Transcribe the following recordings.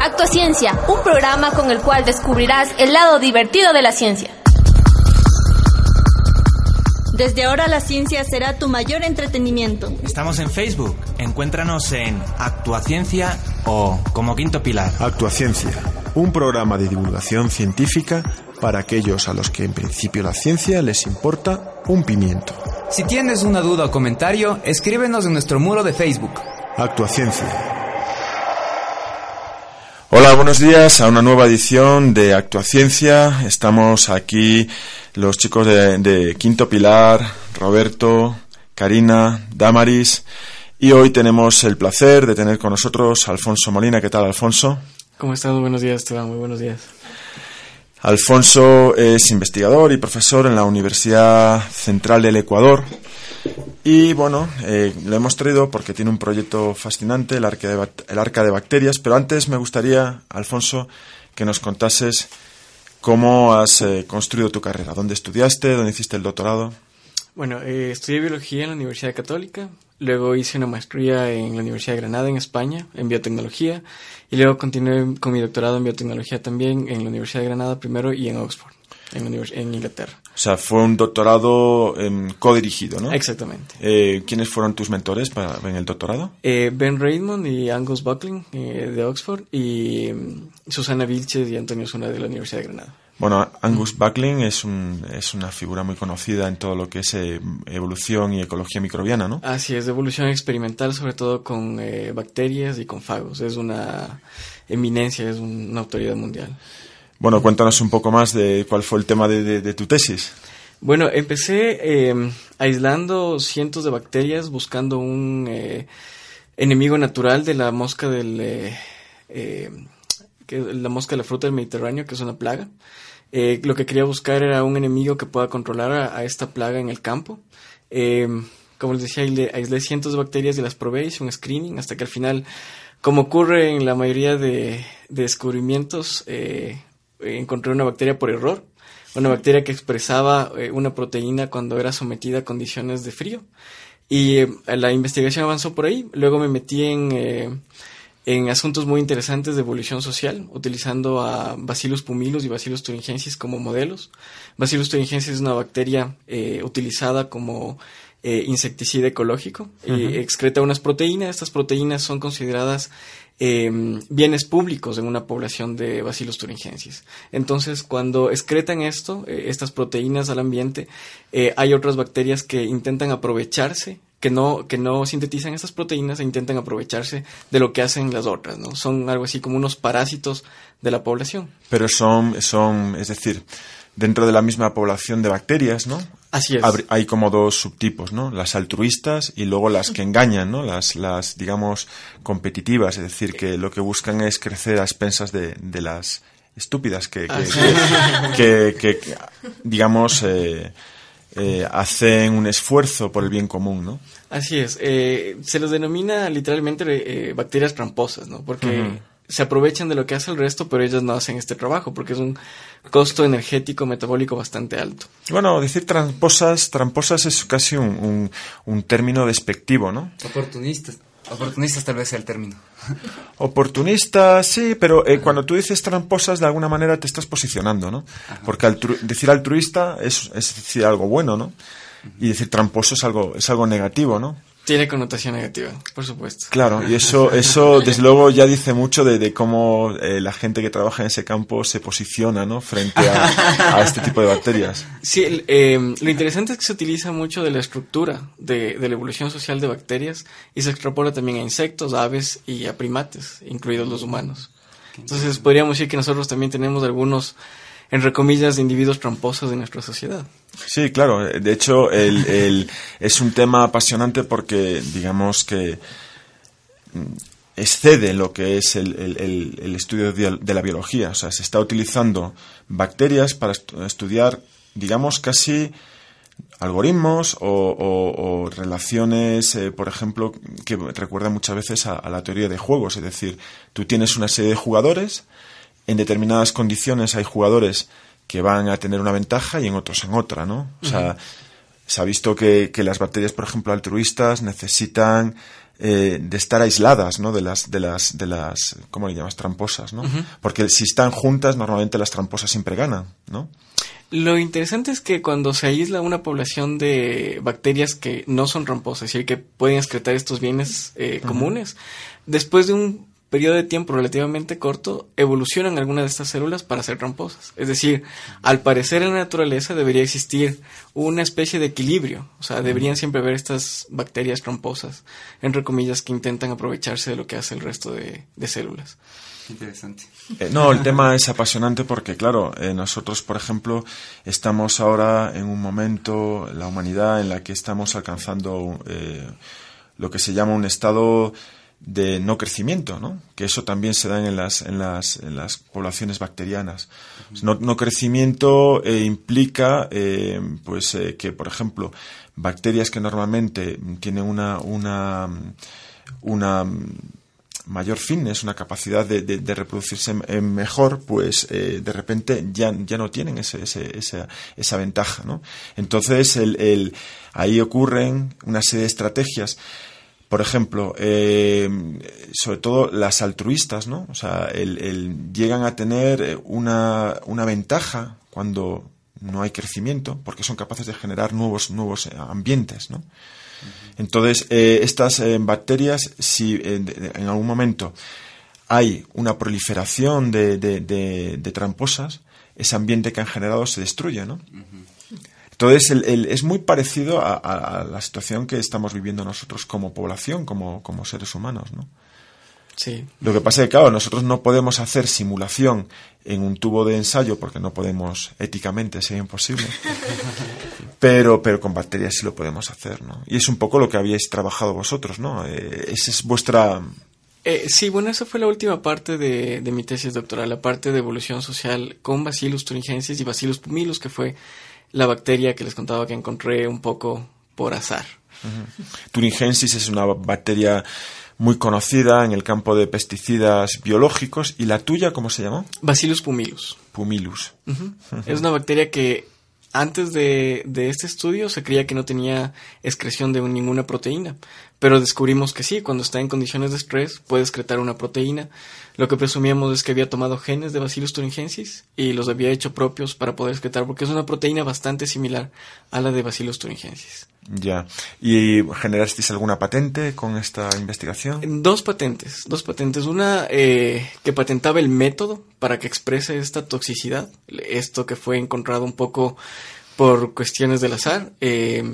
Actuaciencia, un programa con el cual descubrirás el lado divertido de la ciencia. Desde ahora la ciencia será tu mayor entretenimiento. Estamos en Facebook. Encuéntranos en Actuaciencia o como quinto pilar. Actuaciencia, un programa de divulgación científica para aquellos a los que en principio la ciencia les importa un pimiento. Si tienes una duda o comentario, escríbenos en nuestro muro de Facebook. Actuaciencia. Hola, buenos días a una nueva edición de Actuaciencia. Estamos aquí los chicos de, Quinto Pilar, Roberto, Karina, Damaris. Y hoy tenemos el placer de tener con nosotros a Alfonso Molina. ¿Qué tal, Alfonso? ¿Cómo estás? Buenos días, Esteban. Muy buenos días. Alfonso es investigador y profesor en la Universidad Central del Ecuador. Y bueno, eh, lo hemos traído porque tiene un proyecto fascinante, el arca, de, el arca de bacterias. Pero antes me gustaría, Alfonso, que nos contases cómo has eh, construido tu carrera. ¿Dónde estudiaste? ¿Dónde hiciste el doctorado? Bueno, eh, estudié biología en la Universidad Católica. Luego hice una maestría en la Universidad de Granada, en España, en biotecnología. Y luego continué con mi doctorado en biotecnología también en la Universidad de Granada primero y en Oxford, en, en Inglaterra. O sea, fue un doctorado eh, codirigido, ¿no? Exactamente. Eh, ¿Quiénes fueron tus mentores para, en el doctorado? Eh, ben Raymond y Angus Buckling eh, de Oxford y mm, Susana Vilches y Antonio Zuna de la Universidad de Granada. Bueno, Angus Buckling es, un, es una figura muy conocida en todo lo que es eh, evolución y ecología microbiana, ¿no? Así es, de evolución experimental, sobre todo con eh, bacterias y con fagos. Es una eminencia, es una autoridad mundial. Bueno, cuéntanos un poco más de cuál fue el tema de, tu tesis. Bueno, empecé em, aislando cientos de bacterias, buscando un eh, enemigo natural de la mosca del... que la mosca de la fruta del Mediterráneo, que es una plaga. Eh, lo que quería buscar era un enemigo que pueda controlar a, esta plaga en el campo. Eh, como les decía, aislé, cientos de bacterias y las probé, hice un screening hasta que al final, como ocurre en la mayoría de, descubrimientos, eh, encontré una bacteria por error. Una bacteria que expresaba una proteína cuando era sometida a condiciones de frío. Y la investigación avanzó por ahí. Luego me metí en en asuntos muy interesantes de evolución social, utilizando a Bacillus pumilus y Bacillus thuringiensis como modelos. Bacillus thuringiensis es una bacteria eh, utilizada como eh, insecticida ecológico y excreta unas proteínas. Estas proteínas son consideradas em, bienes públicos en una población de Bacillus thuringiensis. Entonces, cuando excretan esto, eh, estas proteínas al ambiente, hay otras bacterias que intentan aprovecharse que no, que no sintetizan estas proteínas e intentan aprovecharse de lo que hacen las otras, ¿no? Son algo así como unos parásitos de la población. Pero son, son, es decir, dentro de la misma población de bacterias, ¿no? Así es. Hay como dos subtipos, ¿no? Las altruistas y luego las que engañan, ¿no? Las, las digamos, competitivas, es decir, que lo que buscan es crecer a expensas de, de las estúpidas que, que, que, digamos, eh, eh, hacen un esfuerzo por el bien común, ¿no? Así es. Eh, se los denomina literalmente bacterias tramposas, ¿no? Porque se aprovechan de lo que hace el resto, pero ellas no hacen este trabajo, porque es un costo energético metabólico bastante alto. Bueno, decir tramposas, tramposas es casi un, un término despectivo, ¿no? Oportunistas. Oportunistas tal vez sea el término. Oportunistas, sí, pero eh, cuando tú dices tramposas, de alguna manera te estás posicionando, ¿no? Porque decir altruista es, es decir algo bueno, ¿no? Y decir tramposo es algo, es algo negativo, ¿no? Tiene connotación negativa, por supuesto. Claro, y eso, eso desde luego ya dice mucho de, cómo eh, la gente que trabaja en ese campo se posiciona, ¿no? Frente a, este tipo de bacterias. Sí, eh, lo interesante es que se utiliza mucho de la estructura de, de, la evolución social de bacterias y se extrapola también a insectos, aves y a primates, incluidos los humanos. Entonces podríamos decir que nosotros también tenemos algunos entre comillas, de individuos tramposos de nuestra sociedad. Sí, claro. De hecho, el, es un tema apasionante porque, digamos que mm, excede lo que es el, estudio de la biología. O sea, se está utilizando bacterias para estudiar, digamos, casi algoritmos o, relaciones, eh, por ejemplo, que recuerdan muchas veces a, la teoría de juegos. Es decir, tú tienes una serie de jugadores en determinadas condiciones hay jugadores que van a tener una ventaja y en otros en otra, ¿no? O sea, se ha visto que, las bacterias, por ejemplo, altruistas necesitan eh, de estar aisladas, ¿no? De las, de las, de las, ¿cómo le llamas? Tramposas, ¿no? Porque si están juntas, normalmente las tramposas siempre ganan, ¿no? Lo interesante es que cuando se aísla una población de bacterias que no son tramposas, es decir, que pueden excretar estos bienes eh, comunes, después de un periodo de tiempo relativamente corto, evolucionan algunas de estas células para ser tramposas. Es decir, al parecer en la naturaleza debería existir una especie de equilibrio. O sea, deberían siempre haber estas bacterias tramposas, entre comillas, que intentan aprovecharse de lo que hace el resto de, células. Interesante. Eh, no, el tema es apasionante porque, claro, eh, nosotros, por ejemplo, estamos ahora en un momento, la humanidad, en la que estamos alcanzando eh, lo que se llama un estado de no crecimiento, ¿no? Que eso también se da en las, en las, en las poblaciones bacterianas. no, no, crecimiento eh, implica, eh, pues, eh, que, por ejemplo, bacterias que normalmente tienen una, una, una mayor fitness, una capacidad de, de, reproducirse mejor, pues de repente ya, ya no tienen ese, ese, esa, esa ventaja, ¿no? Entonces, el, el, ahí ocurren una serie de estrategias por ejemplo, eh, sobre todo las altruistas, ¿no? O sea, el, llegan a tener eh, una, una, ventaja cuando no hay crecimiento, porque son capaces de generar nuevos, nuevos eh, ambientes, ¿no? Entonces, estas bacterias, si en algún momento hay una proliferación de, de, tramposas, ese ambiente que han generado se destruye, ¿no? Entonces, el, es muy parecido a, la situación que estamos viviendo nosotros como población, como, como seres humanos, ¿no? Sí. Lo que pasa es que, claro, nosotros no podemos hacer simulación en un tubo de ensayo porque no podemos, éticamente, sería imposible. pero, pero con bacterias sí lo podemos hacer, ¿no? Y es un poco lo que habíais trabajado vosotros, ¿no? Eh, esa es vuestra... Eh, sí, bueno, esa fue la última parte de, de, mi tesis doctoral, la parte de evolución social con Bacillus thuringiensis y Bacillus pumilus, que fue la bacteria que les contaba que encontré un poco por azar. Thuringiensis es una bacteria muy conocida en el campo de pesticidas biológicos. ¿Y la tuya cómo se llamó? Bacillus pumilus. Pumilus. Es una bacteria que antes de, de, este estudio se creía que no tenía excreción de ninguna proteína, pero descubrimos que sí, cuando está en condiciones de estrés puede excretar una proteína. Lo que presumíamos es que había tomado genes de Bacillus thuringiensis y los había hecho propios para poder excretar, porque es una proteína bastante similar a la de Bacillus thuringiensis. Ya. ¿Y generasteis alguna patente con esta investigación? Dos patentes, dos patentes. Una eh, que patentaba el método para que exprese esta toxicidad, esto que fue encontrado un poco por cuestiones del azar. Eh,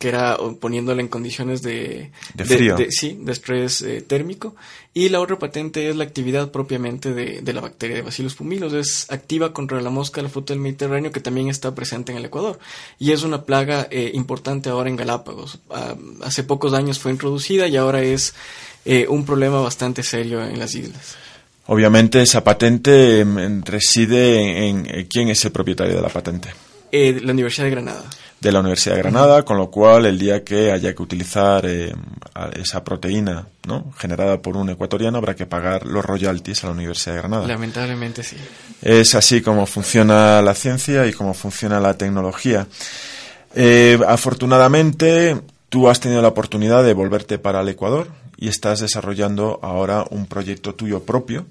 que era poniéndola en condiciones de, de frío. sí, de estrés eh, térmico. Y la otra patente es la actividad propiamente de, la bacteria de Bacillus pumilus. Es activa contra la mosca de la fruta del Mediterráneo que también está presente en el Ecuador. Y es una plaga eh, importante ahora en Galápagos. Ah, hace pocos años fue introducida y ahora es eh, un problema bastante serio en las islas. Obviamente esa patente em, reside en, en, quién es el propietario de la patente. la Universidad de Granada de la Universidad de Granada, con lo cual el día que haya que utilizar eh, esa proteína ¿no? generada por un ecuatoriano habrá que pagar los royalties a la Universidad de Granada. Lamentablemente sí. Es así como funciona la ciencia y como funciona la tecnología. Eh, afortunadamente, tú has tenido la oportunidad de volverte para el Ecuador y estás desarrollando ahora un proyecto tuyo propio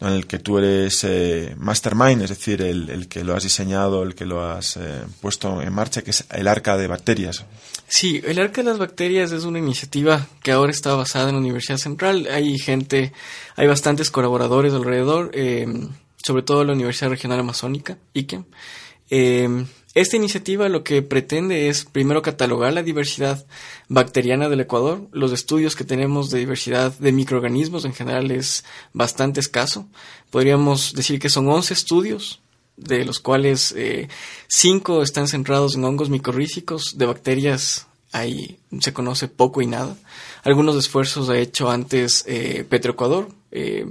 en el que tú eres eh, mastermind, es decir, el, que lo has diseñado, el que lo has eh, puesto en marcha, que es el arca de bacterias. Sí, el arca de las bacterias es una iniciativa que ahora está basada en la Universidad Central. Hay gente, hay bastantes colaboradores alrededor, eh, sobre todo la Universidad Regional Amazónica, IKEM. Esta iniciativa lo que pretende es primero catalogar la diversidad bacteriana del Ecuador. Los estudios que tenemos de diversidad de microorganismos en general es bastante escaso. Podríamos decir que son 11 estudios, de los cuales 5 eh, están centrados en hongos micorrícicos. De bacterias ahí se conoce poco y nada. Algunos esfuerzos ha hecho antes eh, Petroecuador. Eh,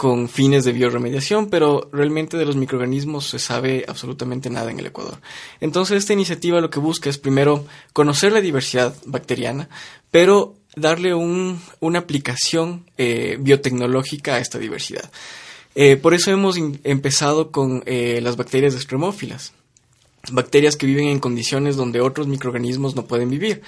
con fines de bioremediación, pero realmente de los microorganismos se sabe absolutamente nada en el Ecuador. Entonces esta iniciativa lo que busca es primero conocer la diversidad bacteriana, pero darle un, una aplicación eh, biotecnológica a esta diversidad. Eh, por eso hemos empezado con eh, las bacterias extremófilas, bacterias que viven en condiciones donde otros microorganismos no pueden vivir.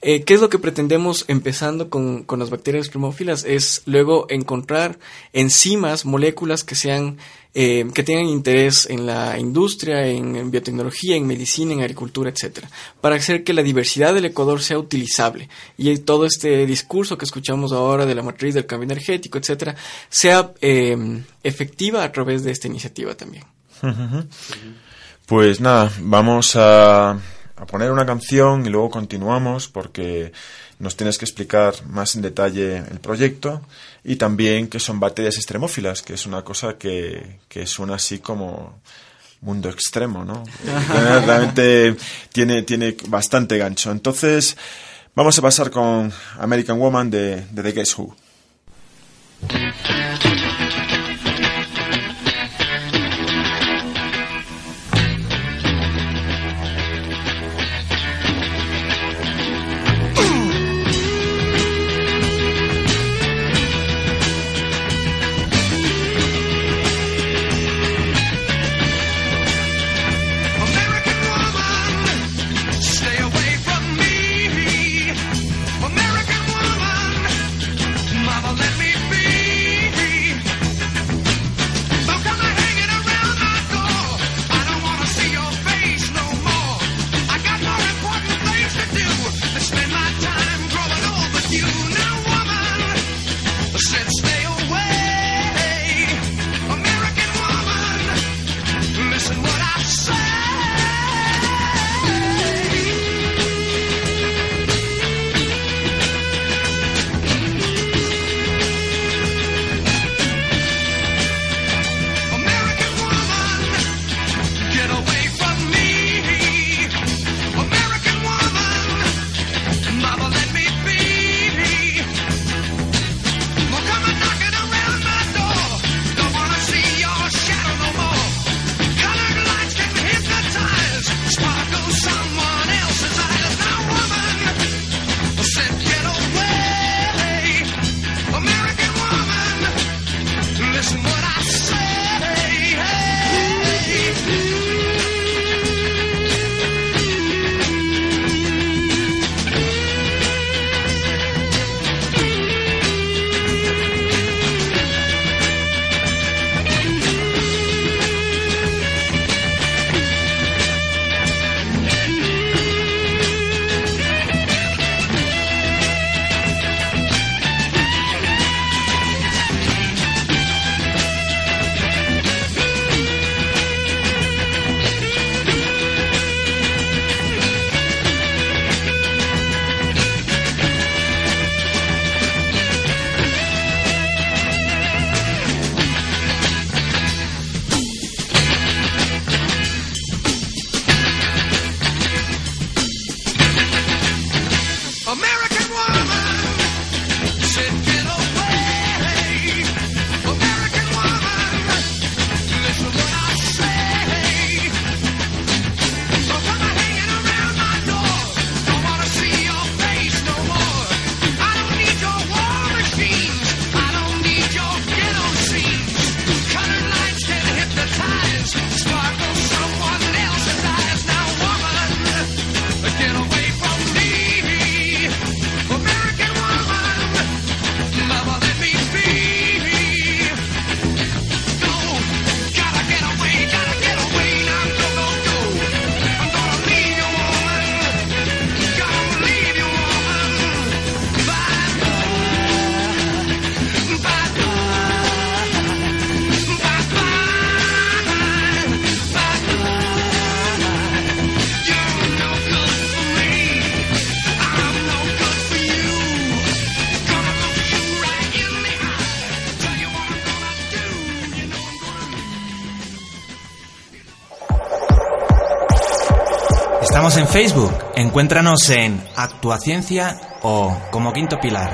Eh, ¿Qué es lo que pretendemos empezando con, con las bacterias extremófilas? Es luego encontrar enzimas, moléculas que sean eh, que tengan interés en la industria, en, biotecnología, en medicina, en agricultura, etcétera, para hacer que la diversidad del Ecuador sea utilizable y todo este discurso que escuchamos ahora de la matriz del cambio energético, etcétera, sea eh, efectiva a través de esta iniciativa también. Pues nada, vamos a, a poner una canción y luego continuamos porque nos tienes que explicar más en detalle el proyecto y también que son bacterias extremófilas, que es una cosa que, que suena así como mundo extremo, ¿no? Realmente tiene, tiene bastante gancho. Entonces, vamos a pasar con American Woman de, de The Guess Who. Facebook. Encuéntranos en Actuaciencia o como Quinto Pilar.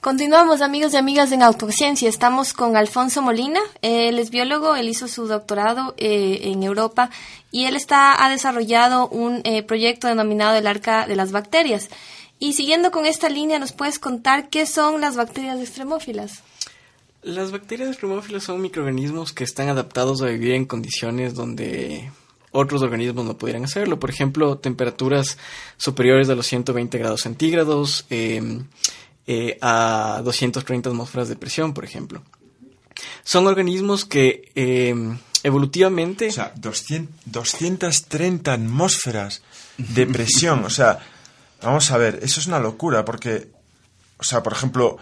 Continuamos amigos y amigas en Autociencia. Estamos con Alfonso Molina. Él es biólogo, él hizo su doctorado eh, en Europa y él está, ha desarrollado un eh, proyecto denominado el Arca de las Bacterias. Y siguiendo con esta línea, ¿nos puedes contar qué son las bacterias extremófilas? Las bacterias extremófilas son microorganismos que están adaptados a vivir en condiciones donde otros organismos no pudieran hacerlo. Por ejemplo, temperaturas superiores a los 120 grados centígrados, eh, eh, a 230 atmósferas de presión, por ejemplo. Son organismos que eh, evolutivamente... O sea, 200 230 atmósferas de presión. O sea, vamos a ver, eso es una locura porque, o sea, por ejemplo,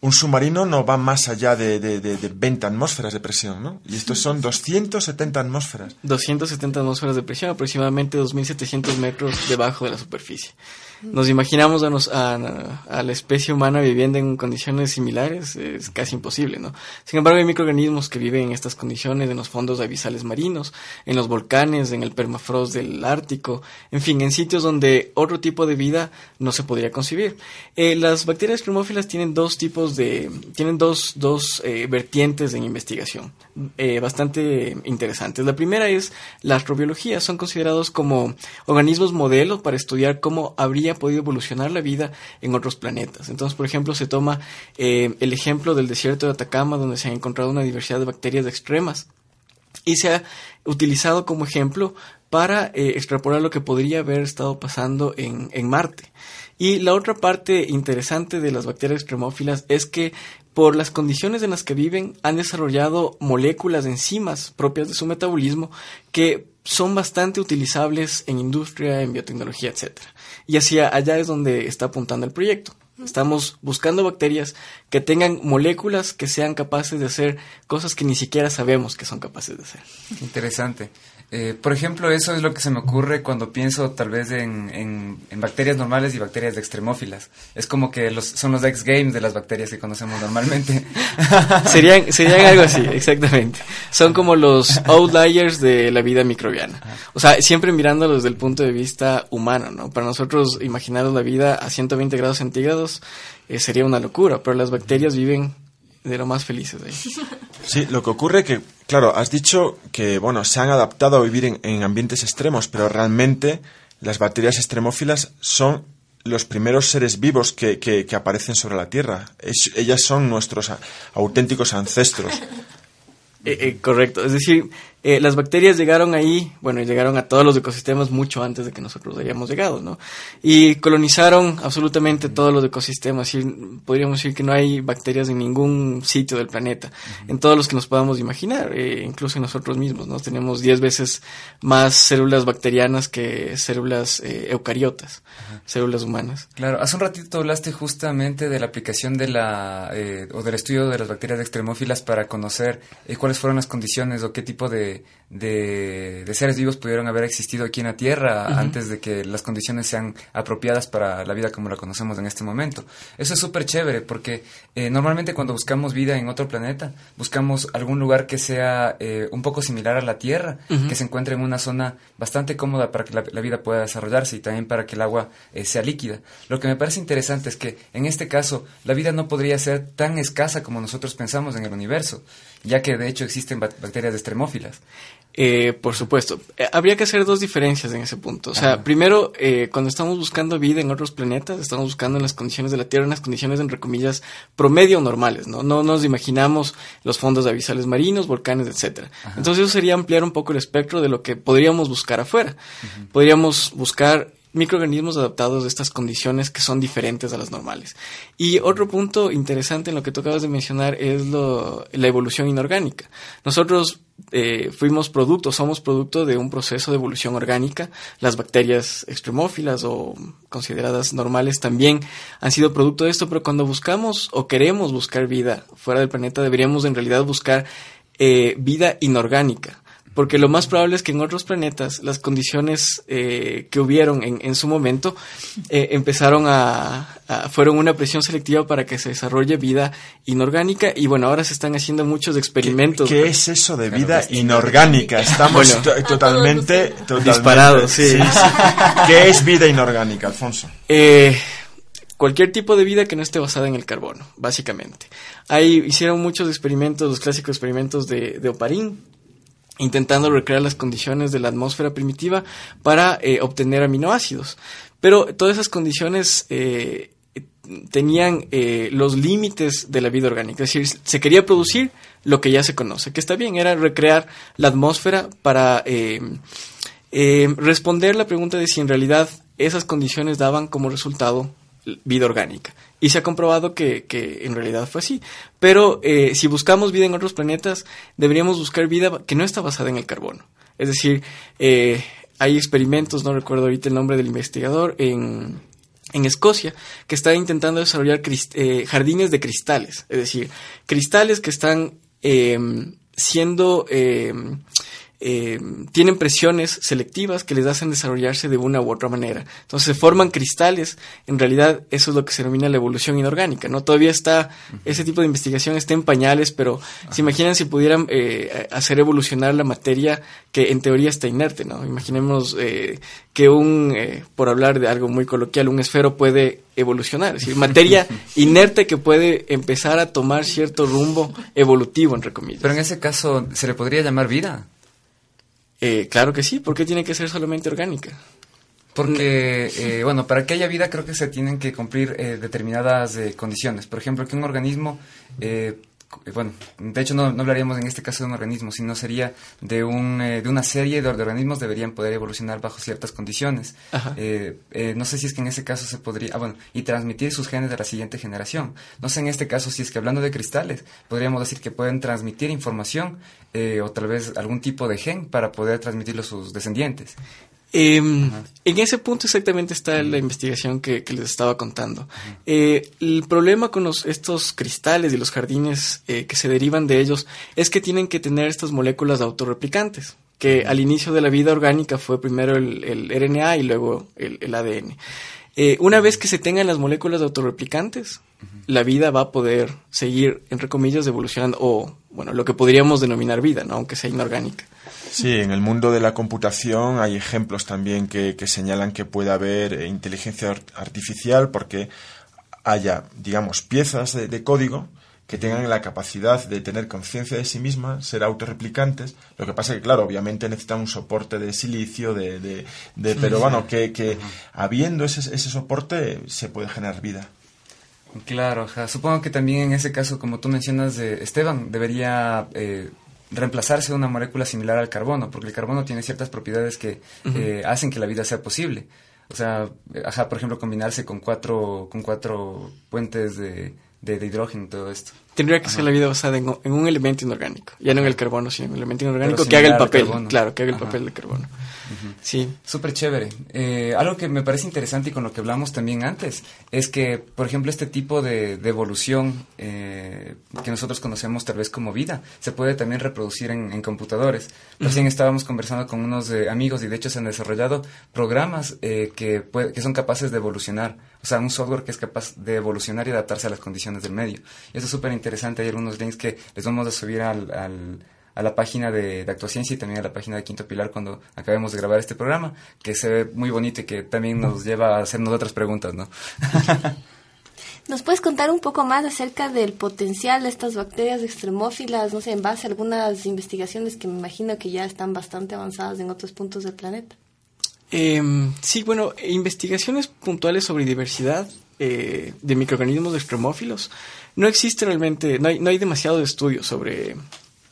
un submarino no va más allá de, de, de- de 20 atmósferas de presión, ¿no? Y estos son 270 atmósferas. 270 atmósferas de presión, aproximadamente 2.700 metros debajo de la superficie. Nos imaginamos a, nos- a- la especie humana viviendo en condiciones similares, es casi imposible, ¿no? Sin embargo, hay microorganismos que viven en estas condiciones en los fondos abisales marinos, en los volcanes, en el permafrost del Ártico, en fin, en sitios donde otro tipo de vida no se podría concebir. Eh, las bacterias cremófilas tienen dos tipos de, tienen dos, dos eh, vertientes en investigación eh, bastante interesantes. La primera es la astrobiología. Son considerados como organismos modelo para estudiar cómo habría podido evolucionar la vida en otros planetas. Entonces, por ejemplo, se toma eh, el ejemplo del desierto de Atacama, donde se ha encontrado una diversidad de bacterias extremas y se ha utilizado como ejemplo para eh, extrapolar lo que podría haber estado pasando en, en Marte. Y la otra parte interesante de las bacterias extremófilas es que por las condiciones en las que viven han desarrollado moléculas de enzimas propias de su metabolismo que son bastante utilizables en industria, en biotecnología, etc. Y hacia allá es donde está apuntando el proyecto. Estamos buscando bacterias que tengan moléculas que sean capaces de hacer cosas que ni siquiera sabemos que son capaces de hacer. Interesante. Eh, por ejemplo, eso es lo que se me ocurre cuando pienso tal vez en, bacterias normales y bacterias extremófilas. Es como que los, son los X-Games de las bacterias que conocemos normalmente. serían, algo así, exactamente. Son como los outliers de la vida microbiana. O sea, siempre mirándolos desde el punto de vista humano, ¿no? Para nosotros imaginar la vida a 120 grados centígrados eh, sería una locura, pero las bacterias viven de lo más felices ahí. Sí, lo que ocurre que, claro, has dicho que, bueno, se han adaptado a vivir en, en ambientes extremos, pero realmente las bacterias extremófilas son los primeros seres vivos que, que- que aparecen sobre la Tierra. Es- ellas son nuestros a- auténticos ancestros. Eh, eh, correcto, es decir, eh, las bacterias llegaron ahí, bueno, llegaron a todos los ecosistemas mucho antes de que nosotros hayamos llegado, ¿no? Y colonizaron absolutamente todos los ecosistemas, y podríamos decir que no hay bacterias en ningún sitio del planeta, en todos los que nos podamos imaginar, eh, incluso en nosotros mismos, ¿no? Tenemos 10 veces más células bacterianas que células eh, eucariotas, células humanas. Claro, hace un ratito hablaste justamente de la aplicación de la eh, o del estudio de las bacterias extremófilas para conocer cuáles fueron las condiciones o qué tipo de, de, de seres vivos pudieron haber existido aquí en la Tierra antes de que las condiciones sean apropiadas para la vida como la conocemos en este momento. Eso es súper chévere porque eh, normalmente cuando buscamos vida en otro planeta buscamos algún lugar que sea eh, un poco similar a la Tierra, que se encuentre en una zona bastante cómoda para que la, la vida pueda desarrollarse y también para que el agua eh, sea líquida. Lo que me parece interesante es que en este caso la vida no podría ser tan escasa como nosotros pensamos en el universo, ya que de hecho existen bac- bacterias extremófilas. Eh, por supuesto. Eh, habría que hacer dos diferencias en ese punto. O sea, primero, eh, cuando estamos buscando vida en otros planetas, estamos buscando en las condiciones de la Tierra, en las condiciones, entre comillas, promedio normales, ¿no? No nos imaginamos los fondos abisales marinos, volcanes, etcétera. Entonces eso sería ampliar un poco el espectro de lo que podríamos buscar afuera. Podríamos buscar microorganismos adaptados a estas condiciones que son diferentes a las normales. Y otro punto interesante en lo que tú acabas de mencionar es lo- la evolución inorgánica. Nosotros eh, fuimos producto, somos producto de un proceso de evolución orgánica. Las bacterias extremófilas o consideradas normales también han sido producto de esto, pero cuando buscamos o queremos buscar vida fuera del planeta, deberíamos en realidad buscar eh, vida inorgánica. Porque lo más probable es que en otros planetas las condiciones eh, que hubieron en, en su momento eh, empezaron a, a- fueron una presión selectiva para que se desarrolle vida inorgánica y bueno, ahora se están haciendo muchos experimentos. ¿Qué es eso de vida inorgánica? Estamos Bueno. totalmente, totalmente Disparados, sí. ¿Qué es vida inorgánica, Alfonso? Eh, cualquier tipo de vida que no esté basada en el carbono, básicamente. Ahí hicieron muchos experimentos, los clásicos experimentos de, de Oparín, intentando recrear las condiciones de la atmósfera primitiva para eh, obtener aminoácidos. Pero todas esas condiciones eh, tenían eh, los límites de la vida orgánica. Es decir, se quería producir lo que ya se conoce, que está bien, era recrear la atmósfera para... responder la pregunta de si en realidad esas condiciones daban como resultado vida orgánica. Y se ha comprobado que, que en realidad fue así. Pero eh, si buscamos vida en otros planetas, deberíamos buscar vida que no está basada en el carbono. Es decir, eh, hay experimentos, no recuerdo ahorita el nombre del investigador, en, en Escocia, que está intentando desarrollar eh, jardines de cristales. Es decir, cristales que están eh, siendo... eh, tienen presiones selectivas que les hacen desarrollarse de una u otra manera. Entonces se forman cristales. En realidad eso es lo que se denomina la evolución inorgánica. No todavía está ese tipo de investigación está en pañales, pero se imaginan si pudieran eh, hacer evolucionar la materia que en teoría está inerte, ¿no? Imaginemos eh, que un, eh, por hablar de algo muy coloquial, un esfero puede evolucionar, es decir, materia inerte que puede empezar a tomar cierto rumbo evolutivo, entre comillas. Pero en ese caso, ¿se le podría llamar vida? Eh, claro que sí, ¿por qué tiene que ser solamente orgánica? Porque, eh, bueno, para que haya vida creo que se tienen que cumplir eh, determinadas eh, condiciones. Por ejemplo, que un organismo, eh, bueno, de hecho no, no hablaríamos en este caso de un organismo, sino sería de, un, eh, de una serie de, organismos deberían poder evolucionar bajo ciertas condiciones. Eh, eh, no sé si es que en ese caso se podría, ah, bueno, y transmitir sus genes a la siguiente generación. No sé en este caso si es que hablando de cristales, podríamos decir que pueden transmitir información eh, o tal vez algún tipo de gen para poder transmitirlo a sus descendientes. Eh, en ese punto exactamente está la investigación que, que les estaba contando. Eh, el problema con los, estos cristales y los jardines eh, que se derivan de ellos es que tienen que tener estas moléculas autorreplicantes, que al inicio de la vida orgánica fue primero el, el RNA y luego el, el ADN. Eh, una vez que se tengan las moléculas autorreplicantes, la vida va a poder seguir, entre comillas, evolucionando, o, bueno, lo que podríamos denominar vida, ¿no? aunque sea inorgánica. Sí, en el mundo de la computación hay ejemplos también que, que señalan que puede haber eh, inteligencia ar- artificial porque haya, digamos, piezas de, de código que tengan la capacidad de tener conciencia de sí mismas, ser autorreplicantes. Lo que pasa que, claro, obviamente necesitan un soporte de silicio, de, de, de- pero bueno, que, que habiendo ese, ese soporte se puede generar vida. Claro, ajá. supongo que también en ese caso, como tú mencionas, de Esteban, debería eh, reemplazarse una molécula similar al carbono, porque el carbono tiene ciertas propiedades que eh, hacen que la vida sea posible. O sea, ajá, por ejemplo, combinarse con cuatro, con cuatro puentes de, de, de hidrógeno y todo esto. Tendría que ser la vida basada en, en un elemento inorgánico, ya no en el carbono, sino en un elemento inorgánico que haga el papel, claro, que haga el Ajá. papel de carbono. Sí. Súper chévere. Eh, algo que me parece interesante y con lo que hablamos también antes es que, por ejemplo, este tipo de, de evolución eh, que nosotros conocemos tal vez como vida se puede también reproducir en, en computadores. Recién estábamos conversando con unos eh, amigos y de hecho se han desarrollado programas que, puede- que son capaces de evolucionar. O sea, un software que es capaz de evolucionar y adaptarse a las condiciones del medio. Y eso es súper interesante. Hay algunos links que les vamos a subir al, al- a la página de, de Actuaciencia y también a la página de Quinto Pilar cuando acabemos de grabar este programa, que se ve muy bonito y que también nos lleva a hacernos otras preguntas, ¿no? ¿Nos puedes contar un poco más acerca del potencial de estas bacterias extremófilas, no sé, en base a algunas investigaciones que me imagino que ya están bastante avanzadas en otros puntos del planeta? Em, sí, bueno, investigaciones puntuales sobre diversidad eh, de microorganismos extremófilos. No existe realmente, no hay, no hay demasiado estudio sobre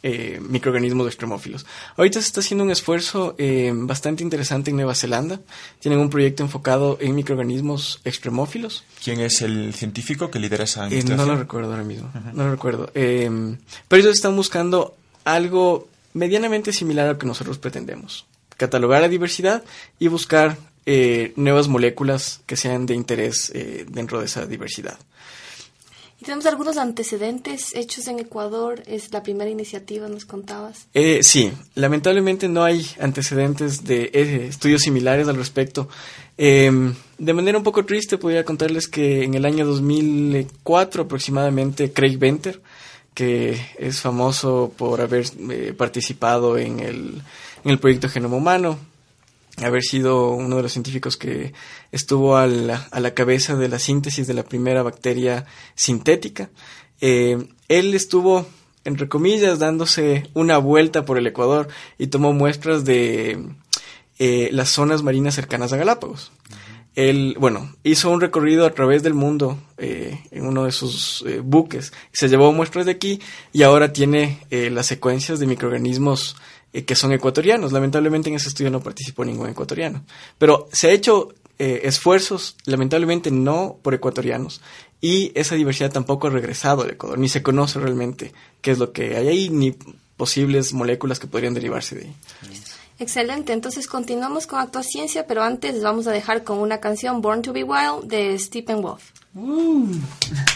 eh, microorganismos extremófilos. Ahorita se está haciendo un esfuerzo eh, bastante interesante en Nueva Zelanda. Tienen un proyecto enfocado en microorganismos extremófilos. ¿Quién es el científico que lidera esa Eh, investigación? no lo recuerdo ahora mismo. No lo recuerdo. Eh, pero ellos están buscando algo medianamente similar a lo que nosotros pretendemos. Catalogar la diversidad y buscar eh, nuevas moléculas que sean de interés eh, dentro de esa diversidad. Y tenemos algunos antecedentes hechos en Ecuador, es la primera iniciativa, nos contabas. Eh, sí, lamentablemente no hay antecedentes de eh, estudios similares al respecto. Eh, de manera un poco triste, podría contarles que en el año 2004 aproximadamente, Craig Venter, que es famoso por haber eh, participado en el, en el proyecto Genoma Humano, haber sido uno de los científicos que estuvo a la, cabeza de la síntesis de la primera bacteria sintética. Eh, él estuvo, entre comillas, dándose una vuelta por el Ecuador y tomó muestras de eh, las zonas marinas cercanas a Galápagos. Él, bueno, hizo un recorrido a través del mundo eh, en uno de sus buques. Se llevó muestras de aquí y ahora tiene las secuencias de microorganismos eh, que son ecuatorianos. Lamentablemente en ese estudio no participó ningún ecuatoriano. Pero se ha hecho eh, esfuerzos, lamentablemente no por ecuatorianos, y esa diversidad tampoco ha regresado al Ecuador, ni se conoce realmente qué es lo que hay ahí, ni posibles moléculas que podrían derivarse de ahí. Excelente, entonces continuamos con Actuaciencia, pero antes les vamos a dejar con una canción Born to be Wild de Stephen Wolf. Get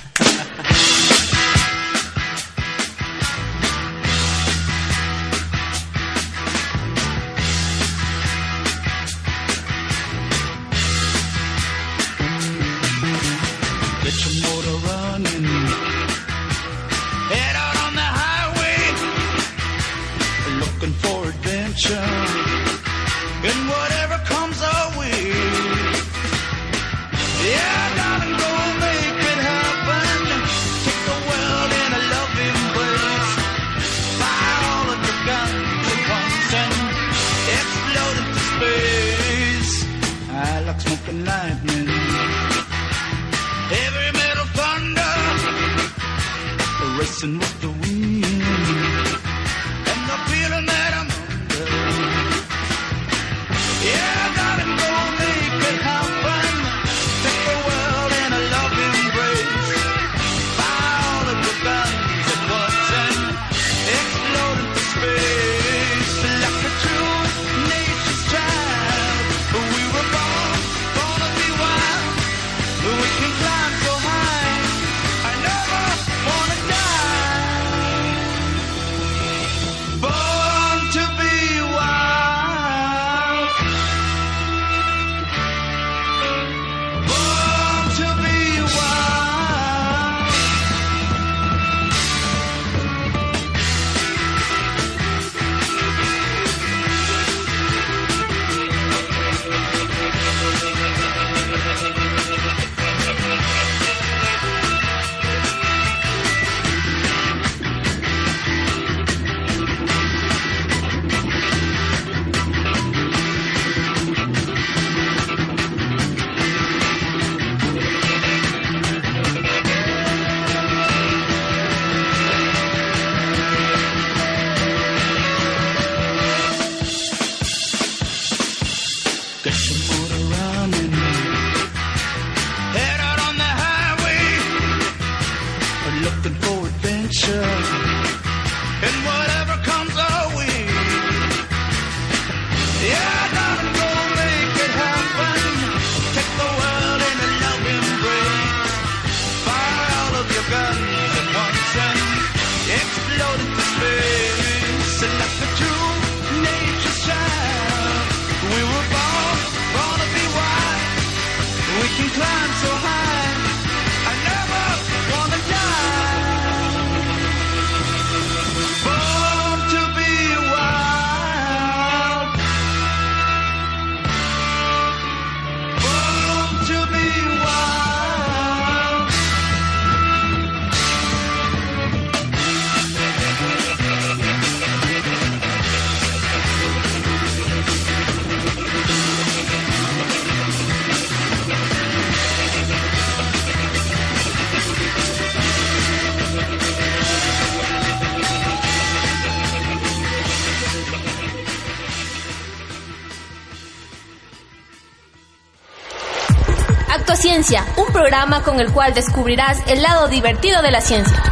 Un programa con el cual descubrirás el lado divertido de la ciencia.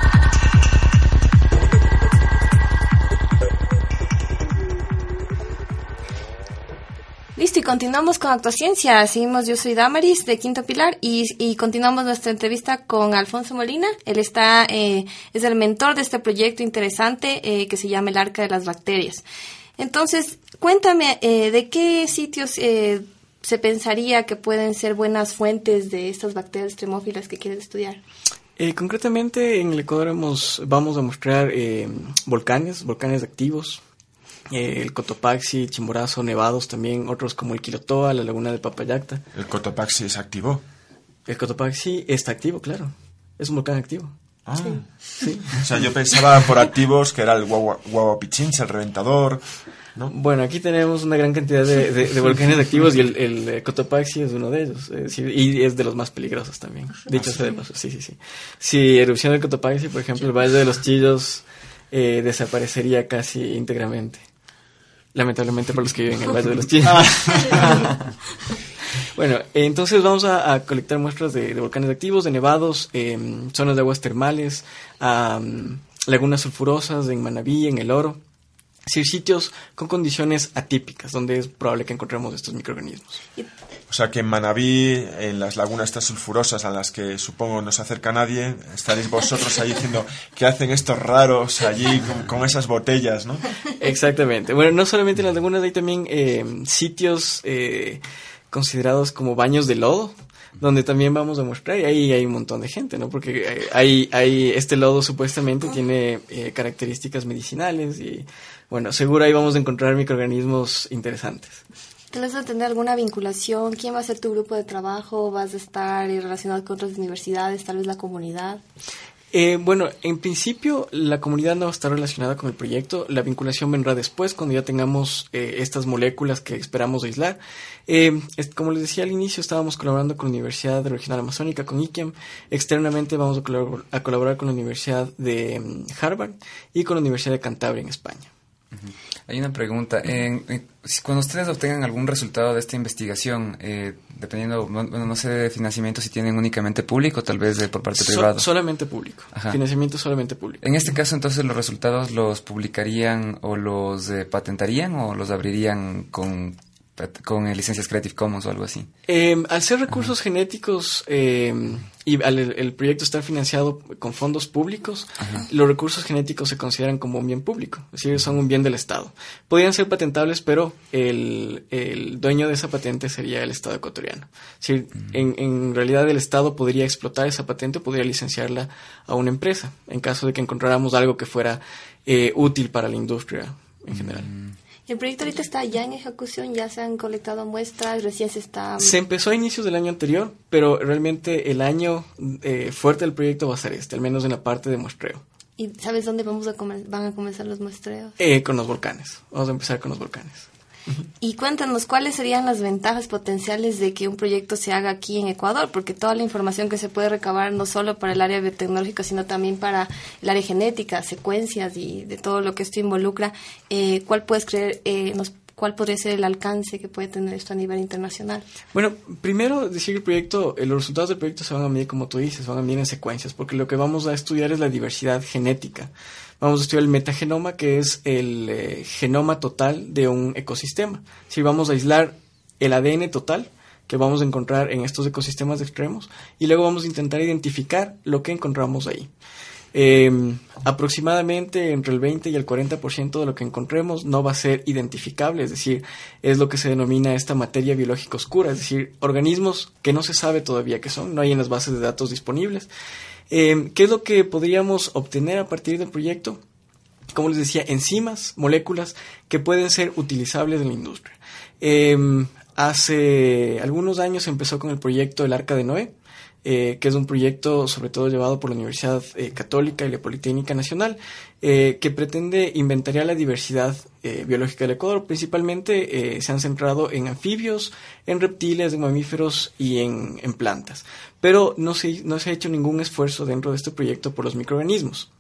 Listo, y continuamos con Actuaciencia. Seguimos, yo soy Damaris de Quinto Pilar y, continuamos nuestra entrevista con Alfonso Molina. Él está, eh, es el mentor de este proyecto interesante eh, que se llama el Arca de las Bacterias. Entonces, cuéntame, eh, ¿de qué sitios se pensaría que pueden ser buenas fuentes de estas bacterias extremófilas que quieres estudiar? Eh, concretamente en el Ecuador hemos- vamos a mostrar eh, volcanes, volcanes activos, eh, el Cotopaxi, Chimborazo, nevados también, otros como el Quilotoa, la laguna de Papayacta. El Cotopaxi es activo. El Cotopaxi está activo, claro. Es un volcán activo. Ah. Sí. O sea, yo pensaba por activos que era el Guagua- Guaguapichincha, el reventador. ¿No? Bueno, aquí tenemos una gran cantidad de, de- de volcanes activos y el, el, eh, Cotopaxi es uno de ellos. eh, y es de los más peligrosos también. Dicho sea de paso, sí, sí, sí. Si erupciona el Cotopaxi, por ejemplo, el Valle de los Chillos eh, desaparecería casi íntegramente. Lamentablemente para los que viven en el Valle de los Chinos. bueno, entonces vamos a, a colectar muestras de, de volcanes activos, de nevados, em, zonas de aguas termales, lagunas sulfurosas en Manabí, en El Oro. Es decir, sitios con condiciones atípicas, donde es probable que encontremos estos microorganismos. O sea que en Manabí, en las lagunas estas sulfurosas a las que supongo no se acerca nadie, estaréis vosotros ahí diciendo que hacen estos raros allí con, con esas botellas, ¿no? Exactamente. Bueno, no solamente en las lagunas, hay también eh, sitios eh, considerados como baños de lodo, donde también vamos a mostrar, y ahí hay un montón de gente, ¿no? Porque eh, hay, hay, este lodo supuestamente tiene eh, características medicinales y, bueno, seguro ahí vamos a encontrar microorganismos interesantes. ¿Tal vez va a tener alguna vinculación? ¿Quién va a ser tu grupo de trabajo? ¿Vas a estar eh, relacionado con otras universidades? ¿Tal vez la comunidad? Eh, bueno, en principio la comunidad no va a estar relacionada con el proyecto. La vinculación vendrá después, cuando ya tengamos eh, estas moléculas que esperamos aislar. Eh, como les decía al inicio, estábamos colaborando con la Universidad Regional Amazónica, con IKEM. Externamente vamos a, colabor- a colaborar con la Universidad de mm, Harvard y con la Universidad de Cantabria en España. Hay una pregunta. Cuando ustedes obtengan algún resultado de esta investigación, eh, dependiendo, bueno, no sé de financiamiento si tienen únicamente público, tal vez de por parte So- privada. solamente público. Ajá. Financiamiento solamente público. En este caso, entonces, los resultados los publicarían o los eh, patentarían o los abrirían con, con eh, licencias Creative Commons o algo así. Eh, al ser recursos genéticos eh, y al el, proyecto estar financiado con fondos públicos, los recursos genéticos se consideran como un bien público, es decir, son un bien del Estado. Podrían ser patentables, pero el, el dueño de esa patente sería el Estado ecuatoriano. Es decir, en, en realidad el Estado podría explotar esa patente, podría licenciarla a una empresa, en caso de que encontráramos algo que fuera eh, útil para la industria en general. El proyecto ahorita está ya en ejecución, ya se han colectado muestras, recién se está... Se empezó a inicios del año anterior, pero realmente el año eh, fuerte del proyecto va a ser este, al menos en la parte de muestreo, ¿Y sabes dónde vamos a van a comenzar los muestreos? Eh, con los volcanes. Vamos a empezar con los volcanes. Y cuéntanos, ¿cuáles serían las ventajas potenciales de que un proyecto se haga aquí en Ecuador? Porque toda la información que se puede recabar no solo para el área biotecnológica, sino también para el área genética, secuencias y de todo lo que esto involucra, eh, ¿cuál puedes creer, eh, nos, cuál podría ser el alcance que puede tener esto a nivel internacional? Bueno, primero decir que el proyecto, eh, los resultados del proyecto se van a medir, como tú dices, van a medir en secuencias, porque lo que vamos a estudiar es la diversidad genética. Vamos a estudiar el metagenoma, que es el eh, genoma total de un ecosistema. Si vamos a aislar el ADN total que vamos a encontrar en estos ecosistemas extremos y luego vamos a intentar identificar lo que encontramos ahí. Eh, aproximadamente entre el 20 y el 40% de lo que encontremos no va a ser identificable, es decir, es lo que se denomina esta materia biológica oscura, es decir, organismos que no se sabe todavía qué son, no hay en las bases de datos disponibles. Eh, ¿Qué es lo que podríamos obtener a partir del proyecto? Como les decía, enzimas, moléculas que pueden ser utilizables en la industria. Eh, hace algunos años empezó con el proyecto El Arca de Noé, eh, que es un proyecto sobre todo llevado por la Universidad eh, Católica y la Politécnica Nacional, eh, que pretende inventariar la diversidad biológica del Ecuador. Principalmente se han centrado en anfibios, en reptiles, en mamíferos y en, plantas. Pero no se, no se ha hecho ningún esfuerzo dentro de este proyecto por los microorganismos.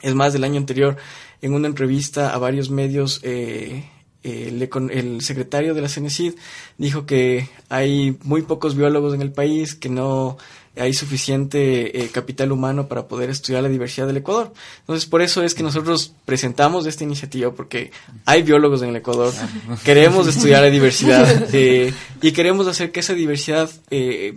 Es más, del año anterior, en una entrevista a varios medios, el, econ- el secretario de la CENESID dijo que hay muy pocos biólogos en el país, que no hay suficiente eh, capital humano para poder estudiar la diversidad del Ecuador. Entonces, por eso es que nosotros presentamos esta iniciativa, porque hay biólogos en el Ecuador, queremos estudiar la diversidad eh, y queremos hacer que esa diversidad eh,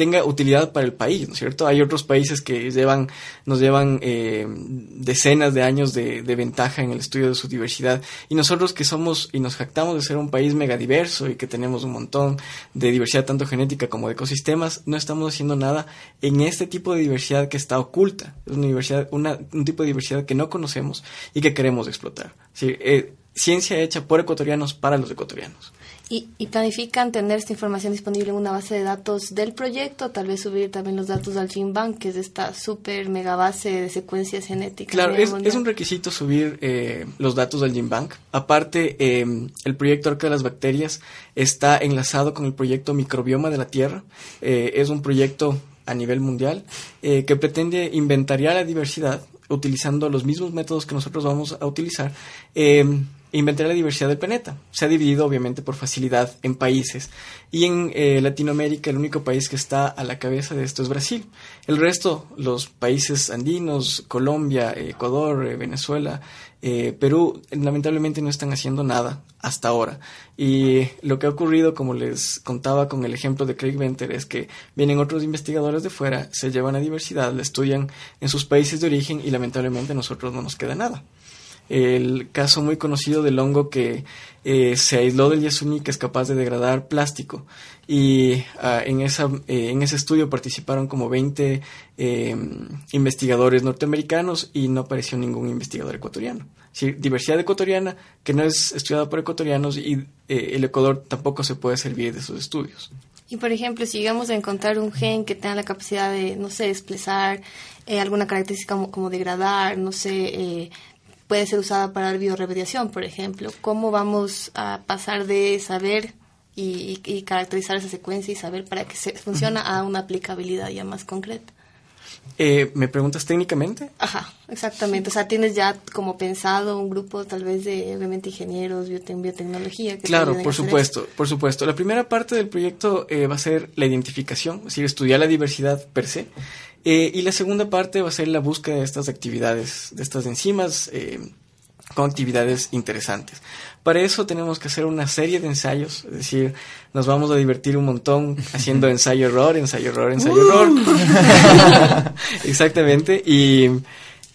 tenga utilidad para el país, ¿no es cierto? Hay otros países que llevan, nos llevan eh, decenas de años de, ventaja en el estudio de su diversidad y nosotros que somos y nos jactamos de ser un país megadiverso y que tenemos un montón de diversidad tanto genética como de ecosistemas, no estamos haciendo nada en este tipo de diversidad que está oculta. Es una diversidad, una, un tipo de diversidad que no conocemos y que queremos explotar. Sí, eh, ciencia hecha por ecuatorianos para los ecuatorianos. ¿Y, y planifican tener esta información disponible en una base de datos del proyecto? Tal vez subir también los datos al GenBank, que es esta super mega base de secuencias genéticas. Claro, es, un requisito subir eh, los datos del GenBank. Aparte, eh, el proyecto Arca de las Bacterias está enlazado con el proyecto Microbioma de la Tierra. Eh, es un proyecto a nivel mundial eh, que pretende inventariar la diversidad utilizando los mismos métodos que nosotros vamos a utilizar. Inventar la diversidad del planeta. Se ha dividido obviamente por facilidad en países y en eh, Latinoamérica el único país que está a la cabeza de esto es Brasil. El resto, los países andinos, Colombia, Ecuador, eh, Venezuela, eh, Perú, lamentablemente no están haciendo nada hasta ahora. Y lo que ha ocurrido, como les contaba con el ejemplo de Craig Venter, es que vienen otros investigadores de fuera, se llevan a diversidad, la estudian en sus países de origen y lamentablemente a nosotros no nos queda nada el caso muy conocido del hongo que eh, se aisló del yasuni que es capaz de degradar plástico y ah, en, esa, eh, en ese estudio participaron como 20 eh, investigadores norteamericanos y no apareció ningún investigador ecuatoriano. Diversidad ecuatoriana que no es estudiada por ecuatorianos y eh, el Ecuador tampoco se puede servir de sus estudios. Y por ejemplo, si llegamos a encontrar un gen que tenga la capacidad de, no sé, desplazar eh, alguna característica como, como degradar, no sé, eh, puede ser usada para bioremediación, por ejemplo. ¿Cómo vamos a pasar de saber y, y- y caracterizar esa secuencia y saber para qué se funciona a una aplicabilidad ya más concreta? Eh, ¿Me preguntas técnicamente? Ajá, exactamente. O sea, tienes ya como pensado un grupo tal vez de, obviamente, ingenieros biote- en biotecnología. Que Claro, por supuesto, por supuesto. La primera parte del proyecto eh, va a ser la identificación, es decir, estudiar la diversidad per se. Eh, y la segunda parte va a ser la búsqueda de estas actividades, de estas enzimas, eh, con actividades interesantes. Para eso tenemos que hacer una serie de ensayos, es decir, nos vamos a divertir un montón haciendo ensayo-error, ensayo-error, ensayo-error. Exactamente. Y,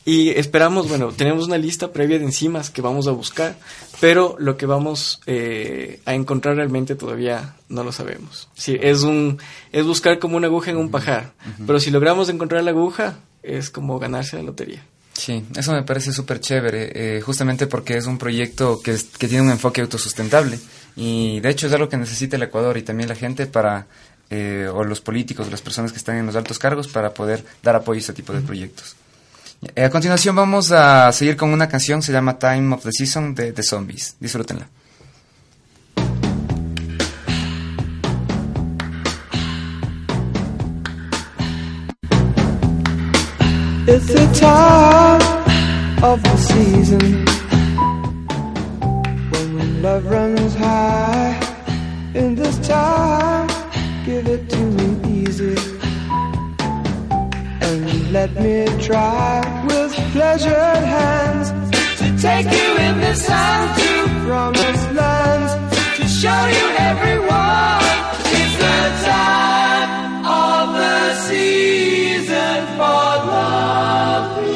y esperamos, bueno, tenemos una lista previa de enzimas que vamos a buscar, pero lo que vamos eh, a encontrar realmente todavía no lo sabemos. Sí, es un es buscar como una aguja en un pajar, pero si logramos encontrar la aguja es como ganarse la lotería. Sí, eso me parece súper chévere, eh, justamente porque es un proyecto que, es- que tiene un enfoque autosustentable y de hecho es algo que necesita el Ecuador y también la gente para, eh, o los políticos, las personas que están en los altos cargos para poder dar apoyo a este tipo de proyectos. Eh, a continuación vamos a seguir con una canción, se llama Time of the Season de The Zombies. Disfrútenla. It's the time of the season when love runs high. In this time, give it to me easy let me try with pleasured hands to take you in the sun to promised lands to show you everyone. It's the time of the season for loving.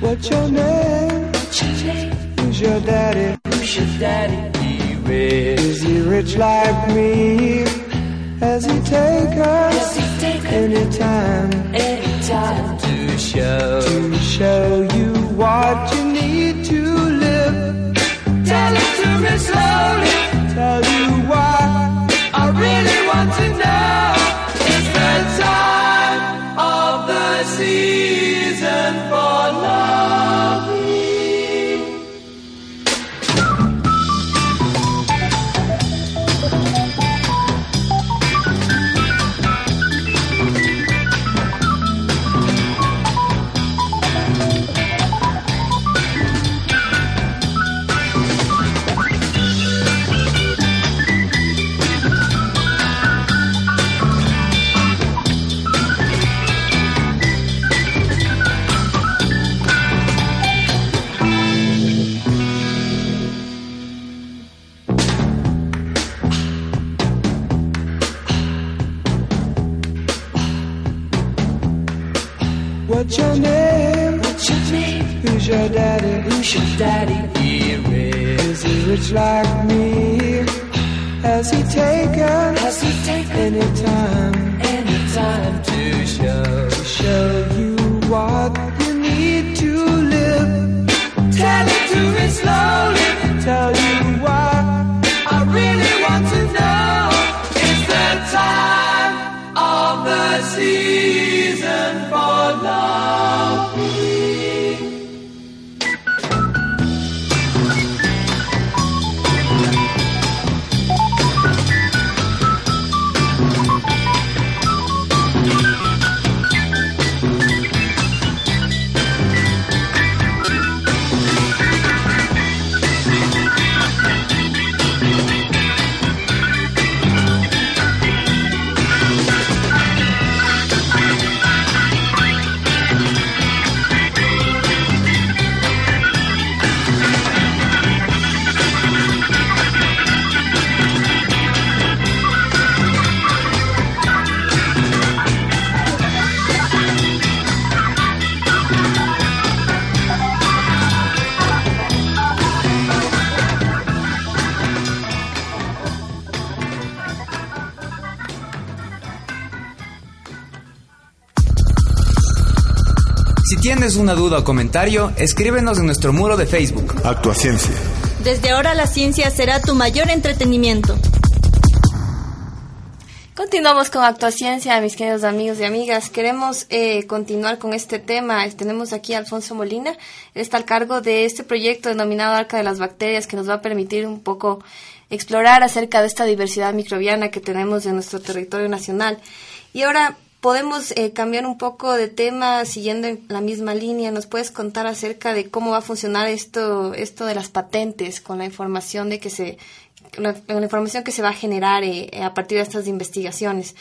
What's your name? Who's your daddy? Who's your daddy? Is he rich like me? Has he take us anytime? Anytime to show to show you what you need to live. Tell it to me slowly. Tell you why I really want to know. Like duda o comentario, escríbenos en nuestro muro de Facebook. Actuaciencia. Desde ahora la ciencia será tu mayor entretenimiento. Continuamos con Actuaciencia, mis queridos amigos y amigas. Queremos eh, continuar con este tema. Tenemos aquí a Alfonso Molina. Él está al cargo de este proyecto denominado Arca de las Bacterias que nos va a permitir un poco explorar acerca de esta diversidad microbiana que tenemos en nuestro territorio nacional. Y ahora podemos eh, cambiar un poco de tema siguiendo en la misma línea. ¿Nos puedes contar acerca de cómo va a funcionar esto, esto de las patentes con la información de que se la, información que se va a generar eh, a partir de estas investigaciones.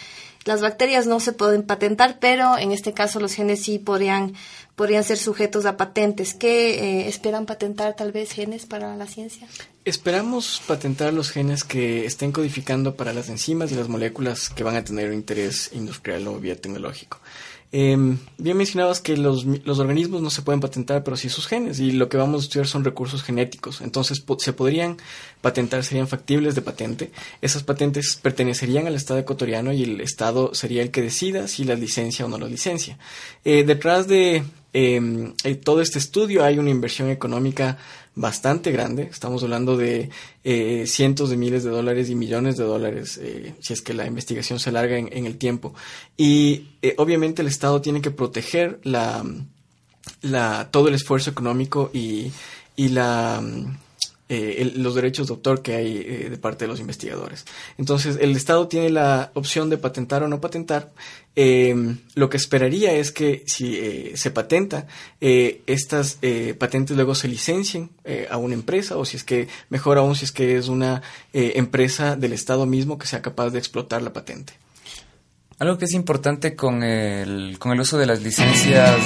Las bacterias no se pueden patentar, pero en este caso los genes sí podrían, podrían ser sujetos a patentes. ¿Qué eh, esperan patentar tal vez genes para la ciencia? Esperamos patentar los genes que estén codificando para las enzimas y las moléculas que van a tener un interés industrial o biotecnológico. Eh, bien mencionabas que los, los, organismos no se pueden patentar, pero sí sus genes, y lo que vamos a estudiar son recursos genéticos. Entonces, se podrían patentar, serían factibles de patente. Esas patentes pertenecerían al Estado ecuatoriano y el Estado sería el que decida si las licencia o no las licencia. Eh, detrás de eh, todo este estudio hay una inversión económica bastante grande. Estamos hablando de eh, cientos de miles de dólares y millones de dólares eh, si es que la investigación se alarga en, en el tiempo. Y eh, obviamente el Estado tiene que proteger la, la, todo el esfuerzo económico y, y la eh, el, los derechos de autor que hay eh, de parte de los investigadores. Entonces, el Estado tiene la opción de patentar o no patentar. Eh, lo que esperaría es que si eh, se patenta, eh, estas patentes luego se licencien a una empresa o si es que, mejor aún, si es que es una empresa del Estado mismo que sea capaz de explotar la patente. Algo que es importante con el, con el uso de las licencias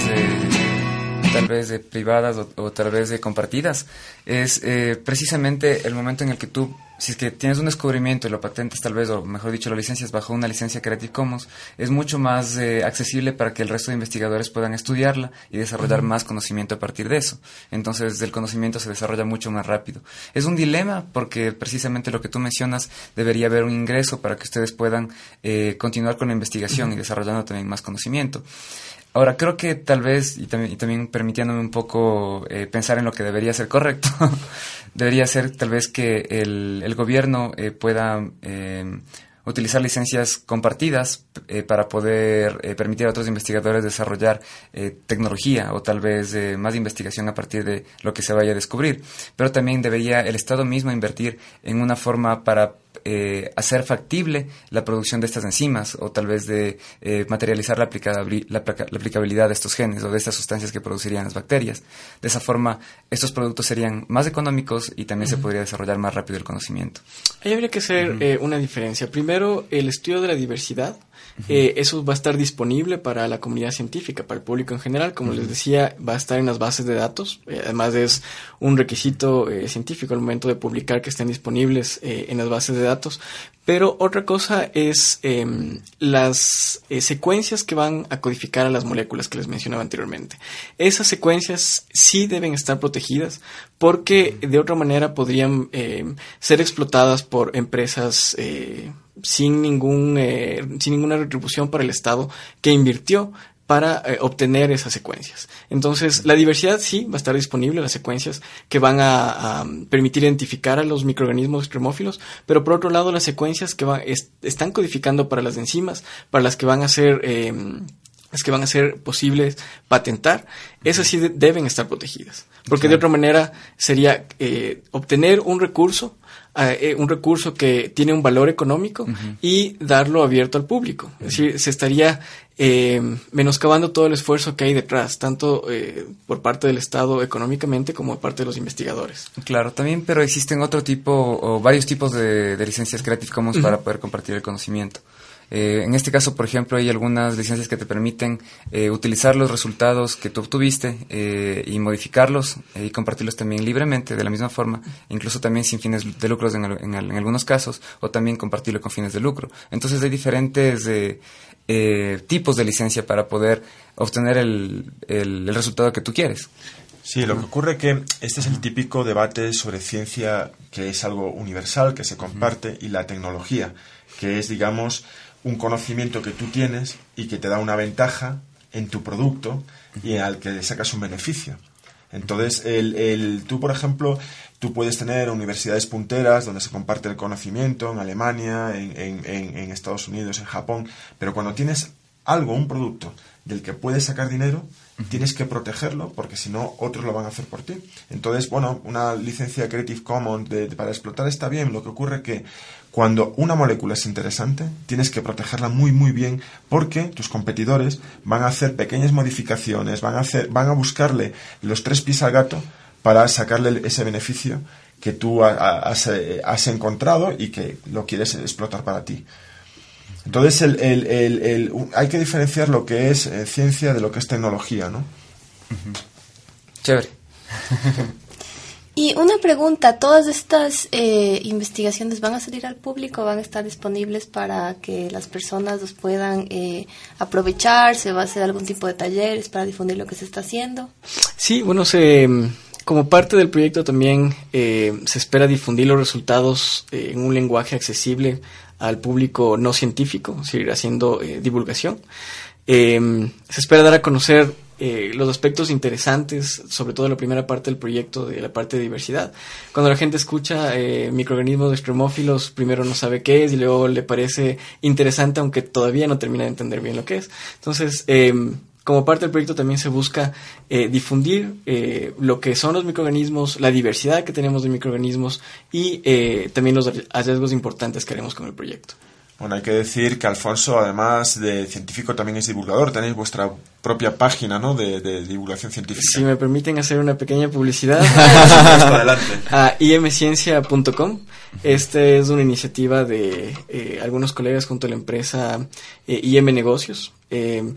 tal vez de privadas o, o, tal vez de compartidas, es eh, precisamente el momento en el que tú, si es que tienes un descubrimiento y lo patentas tal vez, o mejor dicho, lo licencias bajo una licencia Creative Commons, es mucho más eh, accesible para que el resto de investigadores puedan estudiarla y desarrollar uh -huh. más conocimiento a partir de eso. Entonces, el conocimiento se desarrolla mucho más rápido. Es un dilema porque precisamente lo que tú mencionas, debería haber un ingreso para que ustedes puedan eh, continuar con la investigación uh -huh. y desarrollando también más conocimiento. Ahora, creo que tal vez, y y también permitiéndome un poco eh, pensar en lo que debería ser correcto, debería ser tal vez que el, el gobierno eh, pueda eh, utilizar licencias compartidas eh, para poder eh, permitir a otros investigadores desarrollar eh, tecnología o tal vez más investigación a partir de lo que se vaya a descubrir. Pero también debería el Estado mismo invertir en una forma para eh, hacer factible la producción de estas enzimas o tal vez de eh, materializar la, aplicabili la, la, aplicabilidad de estos genes o de estas sustancias que producirían las bacterias. De esa forma, estos productos serían más económicos y también uh -huh. se podría desarrollar más rápido el conocimiento. Ahí habría que hacer uh -huh. eh, una diferencia. Primero, el estudio de la diversidad. Uh -huh. eh, eso va a estar disponible para la comunidad científica, para el público en general. Como les decía, va a estar en las bases de datos. Eh, además, es un requisito eh, científico al momento de publicar que estén disponibles eh, en las bases de datos. Pero otra cosa es eh, las secuencias que van a codificar a las moléculas que les mencionaba anteriormente. Esas secuencias sí deben estar protegidas porque de otra manera podrían eh, ser explotadas por empresas sin, ningún, eh, sin ninguna retribución para el Estado que invirtió para eh, obtener esas secuencias. Entonces, la diversidad sí va a estar disponible, las secuencias que van a, permitir identificar a los microorganismos extremófilos, pero por otro lado, las secuencias que va, es, están codificando para las enzimas, para las que van a ser... Eh, las que van a ser posibles patentar, esas sí de deben estar protegidas. Porque claro. de otra manera sería eh, obtener un recurso eh, un recurso que tiene un valor económico uh -huh. y darlo abierto al público. Uh -huh. Es decir, se estaría eh, menoscabando todo el esfuerzo que hay detrás, tanto eh, por parte del Estado económicamente como por parte de los investigadores. Claro, también, pero existen otro tipo o varios tipos de, de licencias Creative Commons uh -huh. para poder compartir el conocimiento. Eh, en este caso, por ejemplo, hay algunas licencias que te permiten eh, utilizar los resultados que tú obtuviste eh, y modificarlos y compartirlos también libremente, de la misma forma, incluso también sin fines de lucro en, en, en, algunos casos, o también compartirlo con fines de lucro. Entonces hay diferentes tipos de licencia para poder obtener el, el, el resultado que tú quieres. Sí, lo que ocurre es que este es el típico debate sobre ciencia que es algo universal, que se comparte, y la tecnología, que es, digamos, un conocimiento que tú tienes y que te da una ventaja en tu producto y al que le sacas un beneficio. Entonces, el, el- tú, por ejemplo, tú puedes tener universidades punteras donde se comparte el conocimiento, en Alemania, en, en- en- en Estados Unidos, en Japón, pero cuando tienes algo, un producto del que puedes sacar dinero, tienes que protegerlo porque si no, otros lo van a hacer por ti. Entonces, bueno, una licencia Creative Commons de- para explotar está bien, lo que ocurre que cuando una molécula es interesante, tienes que protegerla muy muy bien porque tus competidores van a hacer pequeñas modificaciones, van a hacer, van a buscarle los tres pies al gato para sacarle ese beneficio que tú ha- ha- has, eh, has encontrado y que lo quieres explotar para ti. Entonces, el, el- el- hay que diferenciar lo que es eh, ciencia de lo que es tecnología, ¿no? Chévere. Y una pregunta, ¿todas estas eh, investigaciones van a salir al público? ¿Van a estar disponibles para que las personas los puedan eh, aprovechar? ¿Se va a hacer algún tipo de talleres para difundir lo que se está haciendo? Sí, bueno, se, como parte del proyecto también eh, se espera difundir los resultados eh, en un lenguaje accesible al público no científico, seguir haciendo eh, divulgación. Eh, se espera dar a conocer eh, los aspectos interesantes, sobre todo la primera parte del proyecto, de la parte de diversidad. Cuando la gente escucha eh, microorganismos extremófilos, primero no sabe qué es y luego le parece interesante, aunque todavía no termina de entender bien lo que es. Entonces, eh, como parte del proyecto también se busca eh, difundir eh, lo que son los microorganismos, la diversidad que tenemos de microorganismos y eh, también los hallazgos importantes que haremos con el proyecto. Bueno, hay que decir que Alfonso, además de científico, también es divulgador. Tenéis vuestra propia página, ¿no? De, de divulgación científica. Si me permiten hacer una pequeña publicidad adelante. a imciencia.com. Esta es una iniciativa de eh, algunos colegas junto a la empresa eh, IM Negocios. Eh,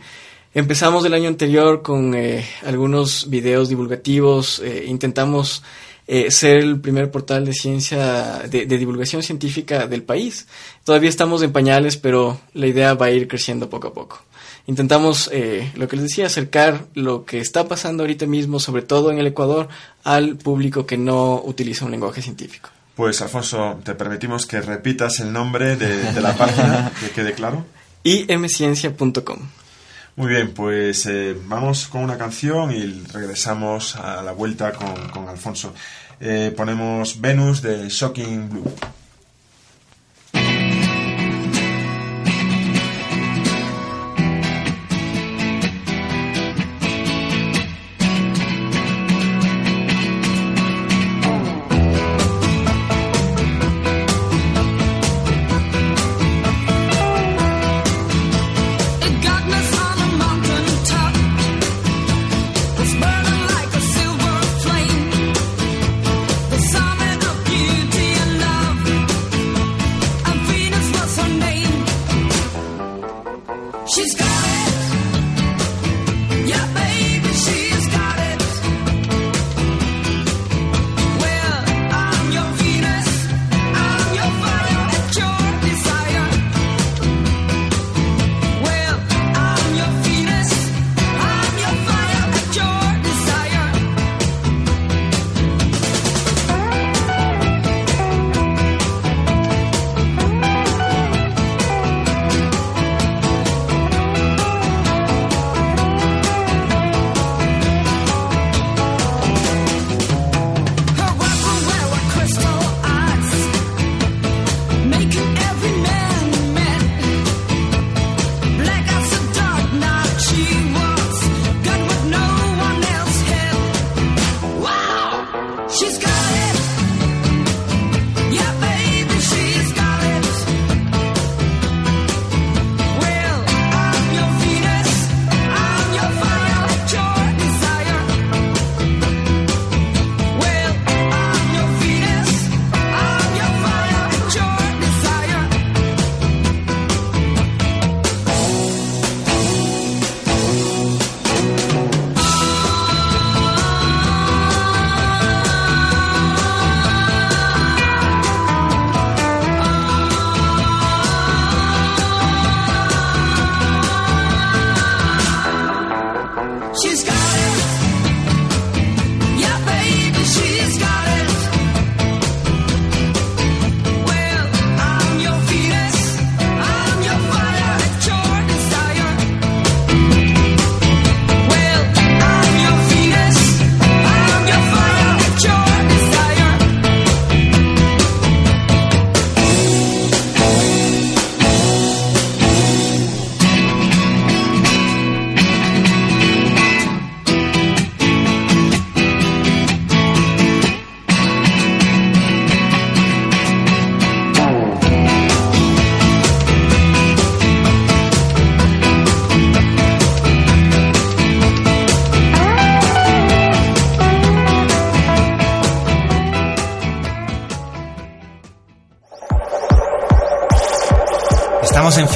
empezamos el año anterior con eh, algunos videos divulgativos. eh, intentamos eh, ser el primer portal de ciencia, de, de divulgación científica del país. Todavía estamos en pañales, pero la idea va a ir creciendo poco a poco. Intentamos, eh, lo que les decía, acercar lo que está pasando ahorita mismo, sobre todo en el Ecuador, al público que no utiliza un lenguaje científico. Pues, Alfonso, te permitimos que repitas el nombre de, de la página, que quede claro. imciencia.com. Muy bien, pues eh, vamos con una canción y regresamos a la vuelta con, con Alfonso. Eh, ponemos Venus de Shocking Blue.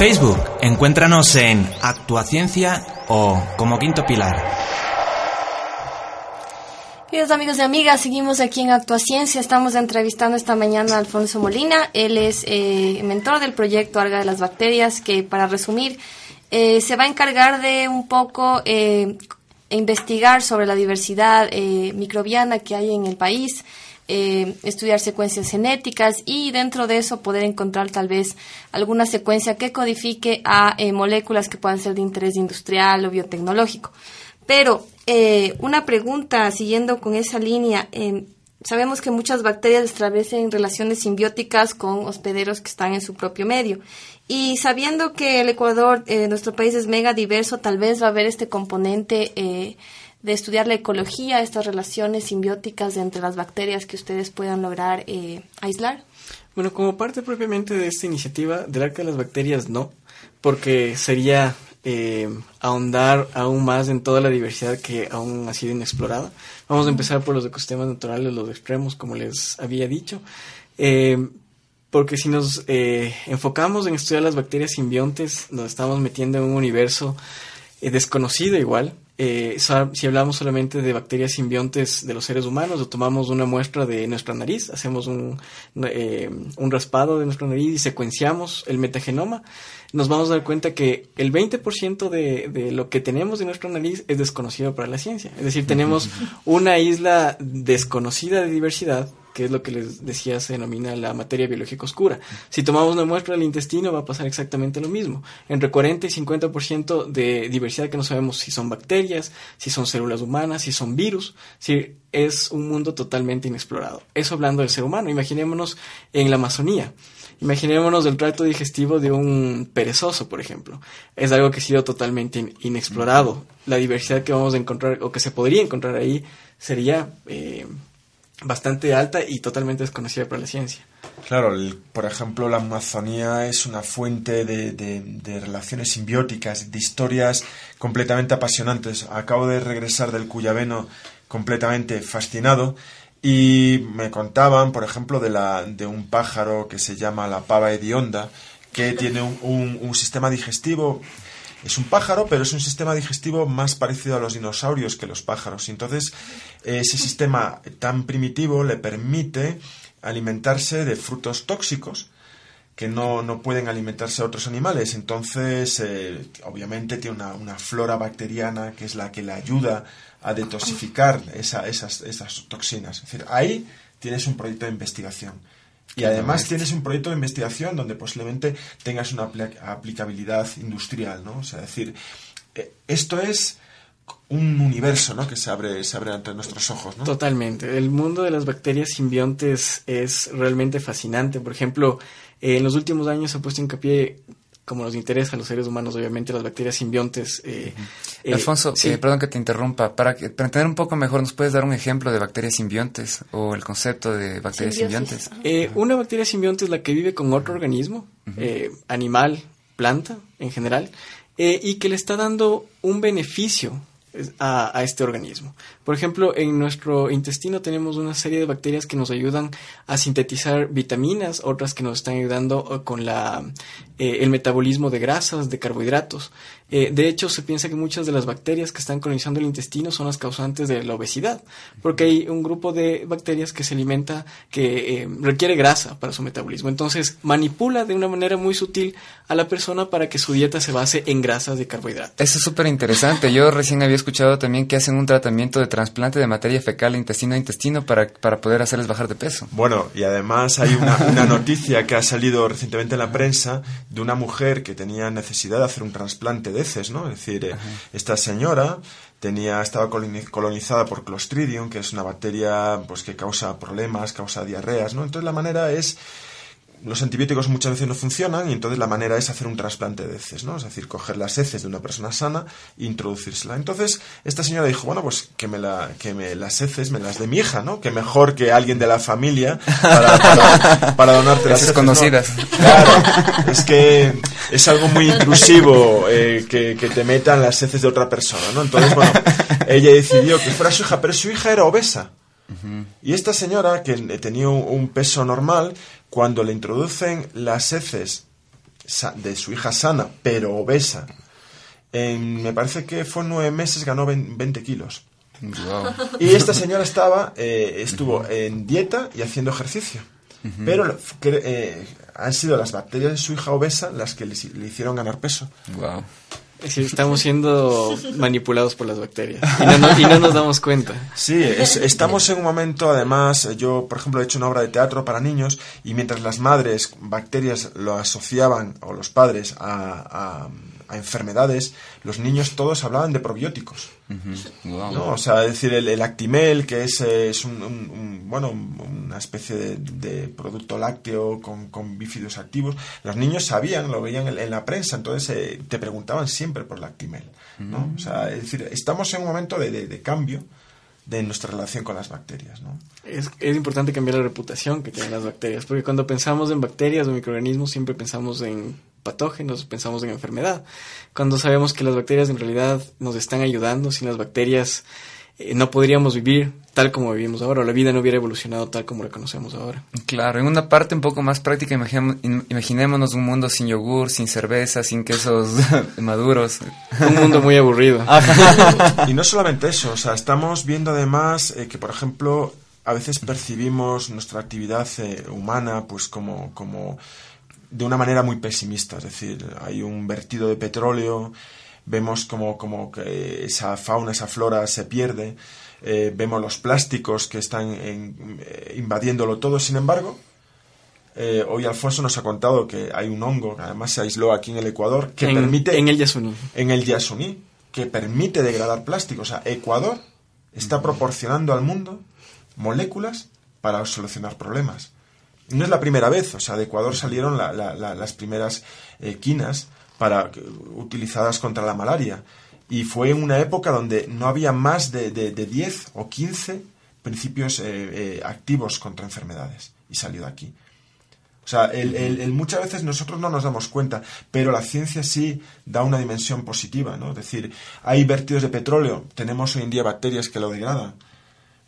Facebook. Encuéntranos en Actuaciencia o como Quinto Pilar. Queridos amigos y amigas, seguimos aquí en Actuaciencia. Estamos entrevistando esta mañana a Alfonso Molina. Él es eh, mentor del proyecto Arga de las Bacterias, que para resumir, eh, se va a encargar de un poco eh, investigar sobre la diversidad eh, microbiana que hay en el país, eh, estudiar secuencias genéticas y dentro de eso poder encontrar tal vez alguna secuencia que codifique a eh, moléculas que puedan ser de interés industrial o biotecnológico. Pero eh, una pregunta siguiendo con esa línea. eh, sabemos que muchas bacterias establecen relaciones simbióticas con hospederos que están en su propio medio. Y sabiendo que el Ecuador, eh, nuestro país es mega diverso, tal vez va a haber este componente eh, de estudiar la ecología, estas relaciones simbióticas entre las bacterias que ustedes puedan lograr eh, aislar. Bueno, como parte propiamente de esta iniciativa del arca de las bacterias, no, porque sería eh, ahondar aún más en toda la diversidad que aún ha sido inexplorada. Vamos a empezar por los ecosistemas naturales, los extremos, como les había dicho. Eh, porque si nos eh, enfocamos en estudiar las bacterias simbiontes, nos estamos metiendo en un universo desconocido igual. Eh, si hablamos solamente de bacterias simbiontes de los seres humanos, o tomamos una muestra de nuestra nariz, hacemos un, eh, un raspado de nuestra nariz y secuenciamos el metagenoma, nos vamos a dar cuenta que el 20% de, de lo que tenemos de nuestra nariz es desconocido para la ciencia. Es decir, tenemos una isla desconocida de diversidad que es lo que les decía se denomina la materia biológica oscura. Si tomamos una muestra del intestino va a pasar exactamente lo mismo. Entre 40 y 50% de diversidad que no sabemos si son bacterias, si son células humanas, si son virus, si es un mundo totalmente inexplorado. Eso hablando del ser humano. Imaginémonos en la Amazonía. Imaginémonos el tracto digestivo de un perezoso, por ejemplo. Es algo que ha sido totalmente in- inexplorado. La diversidad que vamos a encontrar o que se podría encontrar ahí sería eh, bastante alta y totalmente desconocida para la ciencia. Claro, por ejemplo, la Amazonía es una fuente de, de- de relaciones simbióticas, de historias completamente apasionantes. Acabo de regresar del Cuyabeno completamente fascinado y me contaban, por ejemplo, de, la, de un pájaro que se llama la pava hedionda, que tiene un, un- un sistema digestivo es un pájaro, pero es un sistema digestivo más parecido a los dinosaurios que los pájaros. Entonces, ese sistema tan primitivo le permite alimentarse de frutos tóxicos que no, no pueden alimentarse a otros animales. Entonces, eh, obviamente tiene una, una flora bacteriana que es la que le ayuda a detoxificar esa- esas, esas toxinas. Es decir, ahí tienes un proyecto de investigación. Y además tienes un proyecto de investigación donde posiblemente tengas una apli- aplicabilidad industrial, ¿no? O sea, es decir, eh, esto es un universo, ¿no? Que se abre, se abre ante nuestros ojos, ¿no? Totalmente. El mundo de las bacterias simbiontes es realmente fascinante. Por ejemplo, eh, en los últimos años se ha puesto hincapié, como nos interesa a los seres humanos, obviamente, las bacterias simbiontes. eh, eh, Alfonso, sí. eh, perdón que te interrumpa. Para, que, para entender un poco mejor, ¿nos puedes dar un ejemplo de bacterias simbiontes o el concepto de bacterias Simbiosis. simbiontes? Eh, una bacteria simbionte es la que vive con otro organismo, eh, animal, planta en general, eh, y que le está dando un beneficio a, a este organismo. Por ejemplo, en nuestro intestino tenemos una serie de bacterias que nos ayudan a sintetizar vitaminas, otras que nos están ayudando eh, con la, eh, el metabolismo de grasas, de carbohidratos. Eh, de hecho, se piensa que muchas de las bacterias que están colonizando el intestino son las causantes de la obesidad, porque hay un grupo de bacterias que se alimenta, que eh, requiere grasa para su metabolismo. Entonces, manipula de una manera muy sutil a la persona para que su dieta se base en grasas de carbohidratos. Eso es súper interesante. Yo recién había escuchado también que hacen un tratamiento de trasplante de materia fecal intestino a intestino para, para poder hacerles bajar de peso. Bueno, y además hay una, una noticia que ha salido recientemente en la prensa de una mujer que tenía necesidad de hacer un trasplante de heces, ¿no? Es decir, eh, esta señora tenía estaba coloni- colonizada por Clostridium, que es una bacteria pues que causa problemas, causa diarreas, ¿no? Entonces la manera es los antibióticos muchas veces no funcionan y entonces la manera es hacer un trasplante de heces, ¿no? Es decir, coger las heces de una persona sana e introducírsela. Entonces, esta señora dijo, bueno, pues que me, la, que me las heces me las de mi hija, ¿no? Que mejor que alguien de la familia para, para, para donarte las Heces heces. ¿no? conocidas. Claro, es que es algo muy intrusivo eh, que, que te metan las heces de otra persona, ¿no? Entonces, bueno, ella decidió que fuera su hija, pero su hija era obesa. Y esta señora, que tenía un, peso normal, cuando le introducen las heces de su hija sana, pero obesa, en, me parece que fue nueve meses, ganó vein- 20 kilos. Y esta señora estaba, eh, estuvo en dieta y haciendo ejercicio. Pero eh, han sido las bacterias de su hija obesa las que le, hicieron ganar peso. Decir, estamos siendo manipulados por las bacterias y no, nos damos cuenta. Sí, es- estamos en un momento, además, yo, por ejemplo, he hecho una obra de teatro para niños y mientras las madres, bacterias, lo asociaban, o los padres, a- a enfermedades, los niños todos hablaban de probióticos. ¿No? O sea, es decir, el, el Actimel, que es, eh, es un, un- un- bueno, un- una especie de, de producto lácteo con, con bífidos activos, los niños sabían, lo veían en, en la prensa, entonces eh, te preguntaban siempre por el Actimel. ¿no? O sea, es decir, estamos en un momento de, de- de cambio de nuestra relación con las bacterias. ¿no? Es, es importante cambiar la reputación que tienen las bacterias, porque cuando pensamos en bacterias o microorganismos siempre pensamos en patógenos, pensamos en enfermedad. Cuando sabemos que las bacterias en realidad nos están ayudando, sin las bacterias eh, no podríamos vivir tal como vivimos ahora, o la vida no hubiera evolucionado tal como la conocemos ahora. Claro, en una parte un poco más práctica, imaginémonos un mundo sin yogur, sin cerveza, sin quesos maduros. Un mundo muy aburrido. Y no solamente eso, o sea, estamos viendo además eh, que, por ejemplo, a veces percibimos nuestra actividad eh, humana pues como, como de una manera muy pesimista, es decir, hay un vertido de petróleo, vemos como, como que esa fauna, esa flora se pierde, eh, vemos los plásticos que están en- eh, invadiéndolo todo, sin embargo, eh, hoy Alfonso nos ha contado que hay un hongo, que además se aisló aquí en el Ecuador, que en, permite en el Yasuní. en el Yasuní, que permite degradar plástico. O sea, Ecuador está proporcionando al mundo moléculas para solucionar problemas. No es la primera vez, o sea, de Ecuador salieron la- la- la- las primeras eh, quinas para, utilizadas contra la malaria. Y fue en una época donde no había más de, de, de 10 o 15 principios eh, eh, activos contra enfermedades. Y salió de aquí. O sea, el, el- el- muchas veces nosotros no nos damos cuenta, pero la ciencia sí da una dimensión positiva, ¿no? Es decir, hay vertidos de petróleo, tenemos hoy en día bacterias que lo degradan.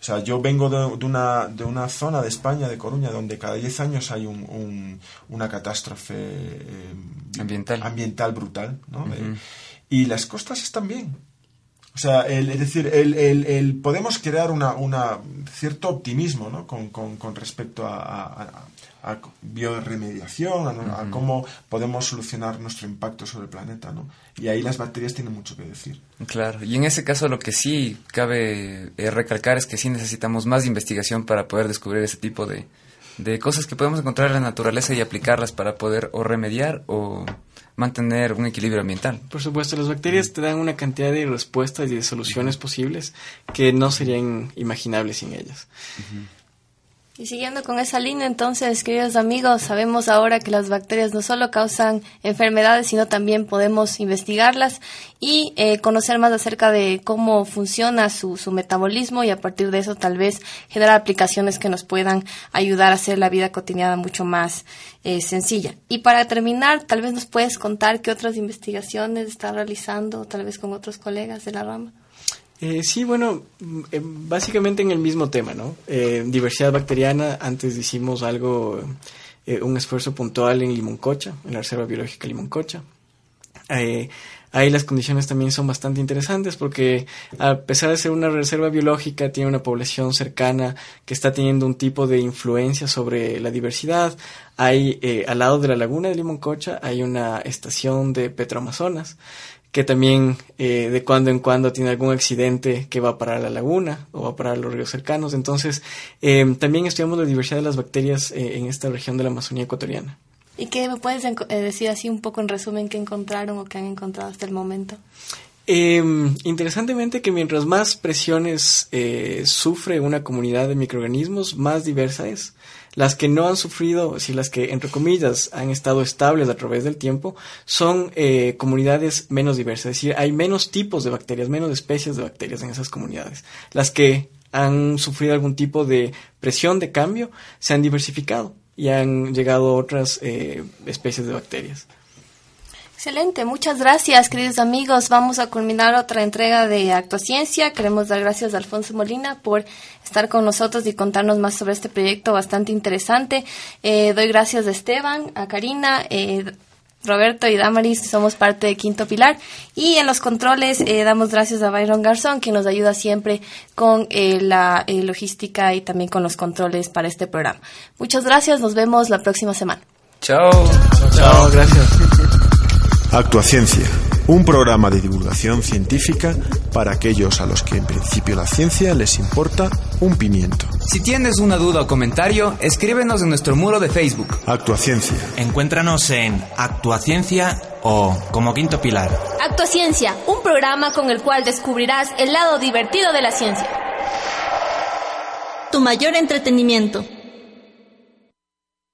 O sea, yo vengo de, de una, de una zona de España, de Coruña, donde cada 10 años hay un- un- una catástrofe eh, Ambiental. ambiental brutal, ¿no? Eh, y las costas están bien. O sea, el- es decir, el, el- el- podemos crear una, una cierto optimismo ¿no? con, con- con respecto a, a- a- bioremediación, a, no- a cómo podemos solucionar nuestro impacto sobre el planeta. ¿no? Y ahí las bacterias tienen mucho que decir. Claro, y en ese caso lo que sí cabe eh, recalcar es que sí necesitamos más investigación para poder descubrir ese tipo de, de cosas que podemos encontrar en la naturaleza y aplicarlas para poder o remediar o mantener un equilibrio ambiental. Por supuesto, las bacterias te dan una cantidad de respuestas y de soluciones posibles que no serían imaginables sin ellas. Y siguiendo con esa línea, entonces, queridos amigos, sabemos ahora que las bacterias no solo causan enfermedades, sino también podemos investigarlas y eh, conocer más acerca de cómo funciona su, su metabolismo y a partir de eso tal vez generar aplicaciones que nos puedan ayudar a hacer la vida cotidiana mucho más eh, sencilla. Y para terminar, tal vez nos puedes contar qué otras investigaciones está realizando, tal vez con otros colegas de la rama. Eh, sí, bueno, eh, básicamente en el mismo tema, ¿no? Eh, diversidad bacteriana, antes hicimos algo, eh, un esfuerzo puntual en Limoncocha, en la Reserva Biológica Limoncocha. Eh, ahí las condiciones también son bastante interesantes porque a pesar de ser una reserva biológica, tiene una población cercana que está teniendo un tipo de influencia sobre la diversidad. Hay, al lado de la laguna de Limoncocha, hay una estación de Petroamazonas que también eh, de cuando en cuando tiene algún accidente que va a parar a la laguna o va a parar a los ríos cercanos. Entonces, eh, también estudiamos la diversidad de las bacterias eh, en esta región de la Amazonía ecuatoriana. ¿Y qué me puedes eh, decir así un poco en resumen qué encontraron o qué han encontrado hasta el momento? Eh, interesantemente que mientras más presiones sufre una comunidad de microorganismos, más diversa es. Las que no han sufrido, si las que entre comillas han estado estables a través del tiempo, son eh, comunidades menos diversas. Es decir, hay menos tipos de bacterias, menos especies de bacterias en esas comunidades. Las que han sufrido algún tipo de presión de cambio se han diversificado y han llegado otras eh, especies de bacterias. Excelente, muchas gracias, queridos amigos. Vamos a culminar otra entrega de Actuaciencia. Queremos dar gracias a Alfonso Molina por estar con nosotros y contarnos más sobre este proyecto bastante interesante. Eh, doy gracias a Esteban, a Karina, eh, Roberto y Damaris somos parte de Quinto Pilar y en los controles eh, damos gracias a Byron Garzón quien nos ayuda siempre con eh, la eh, logística y también con los controles para este programa. Muchas gracias, nos vemos la próxima semana. Chao. Chao, gracias. Actuaciencia, un programa de divulgación científica para aquellos a los que en principio la ciencia les importa un pimiento. Si tienes una duda o comentario, escríbenos en nuestro muro de Facebook. Actuaciencia. Encuéntranos en Actuaciencia o como Quinto Pilar. Actuaciencia, un programa con el cual descubrirás el lado divertido de la ciencia. Tu mayor entretenimiento.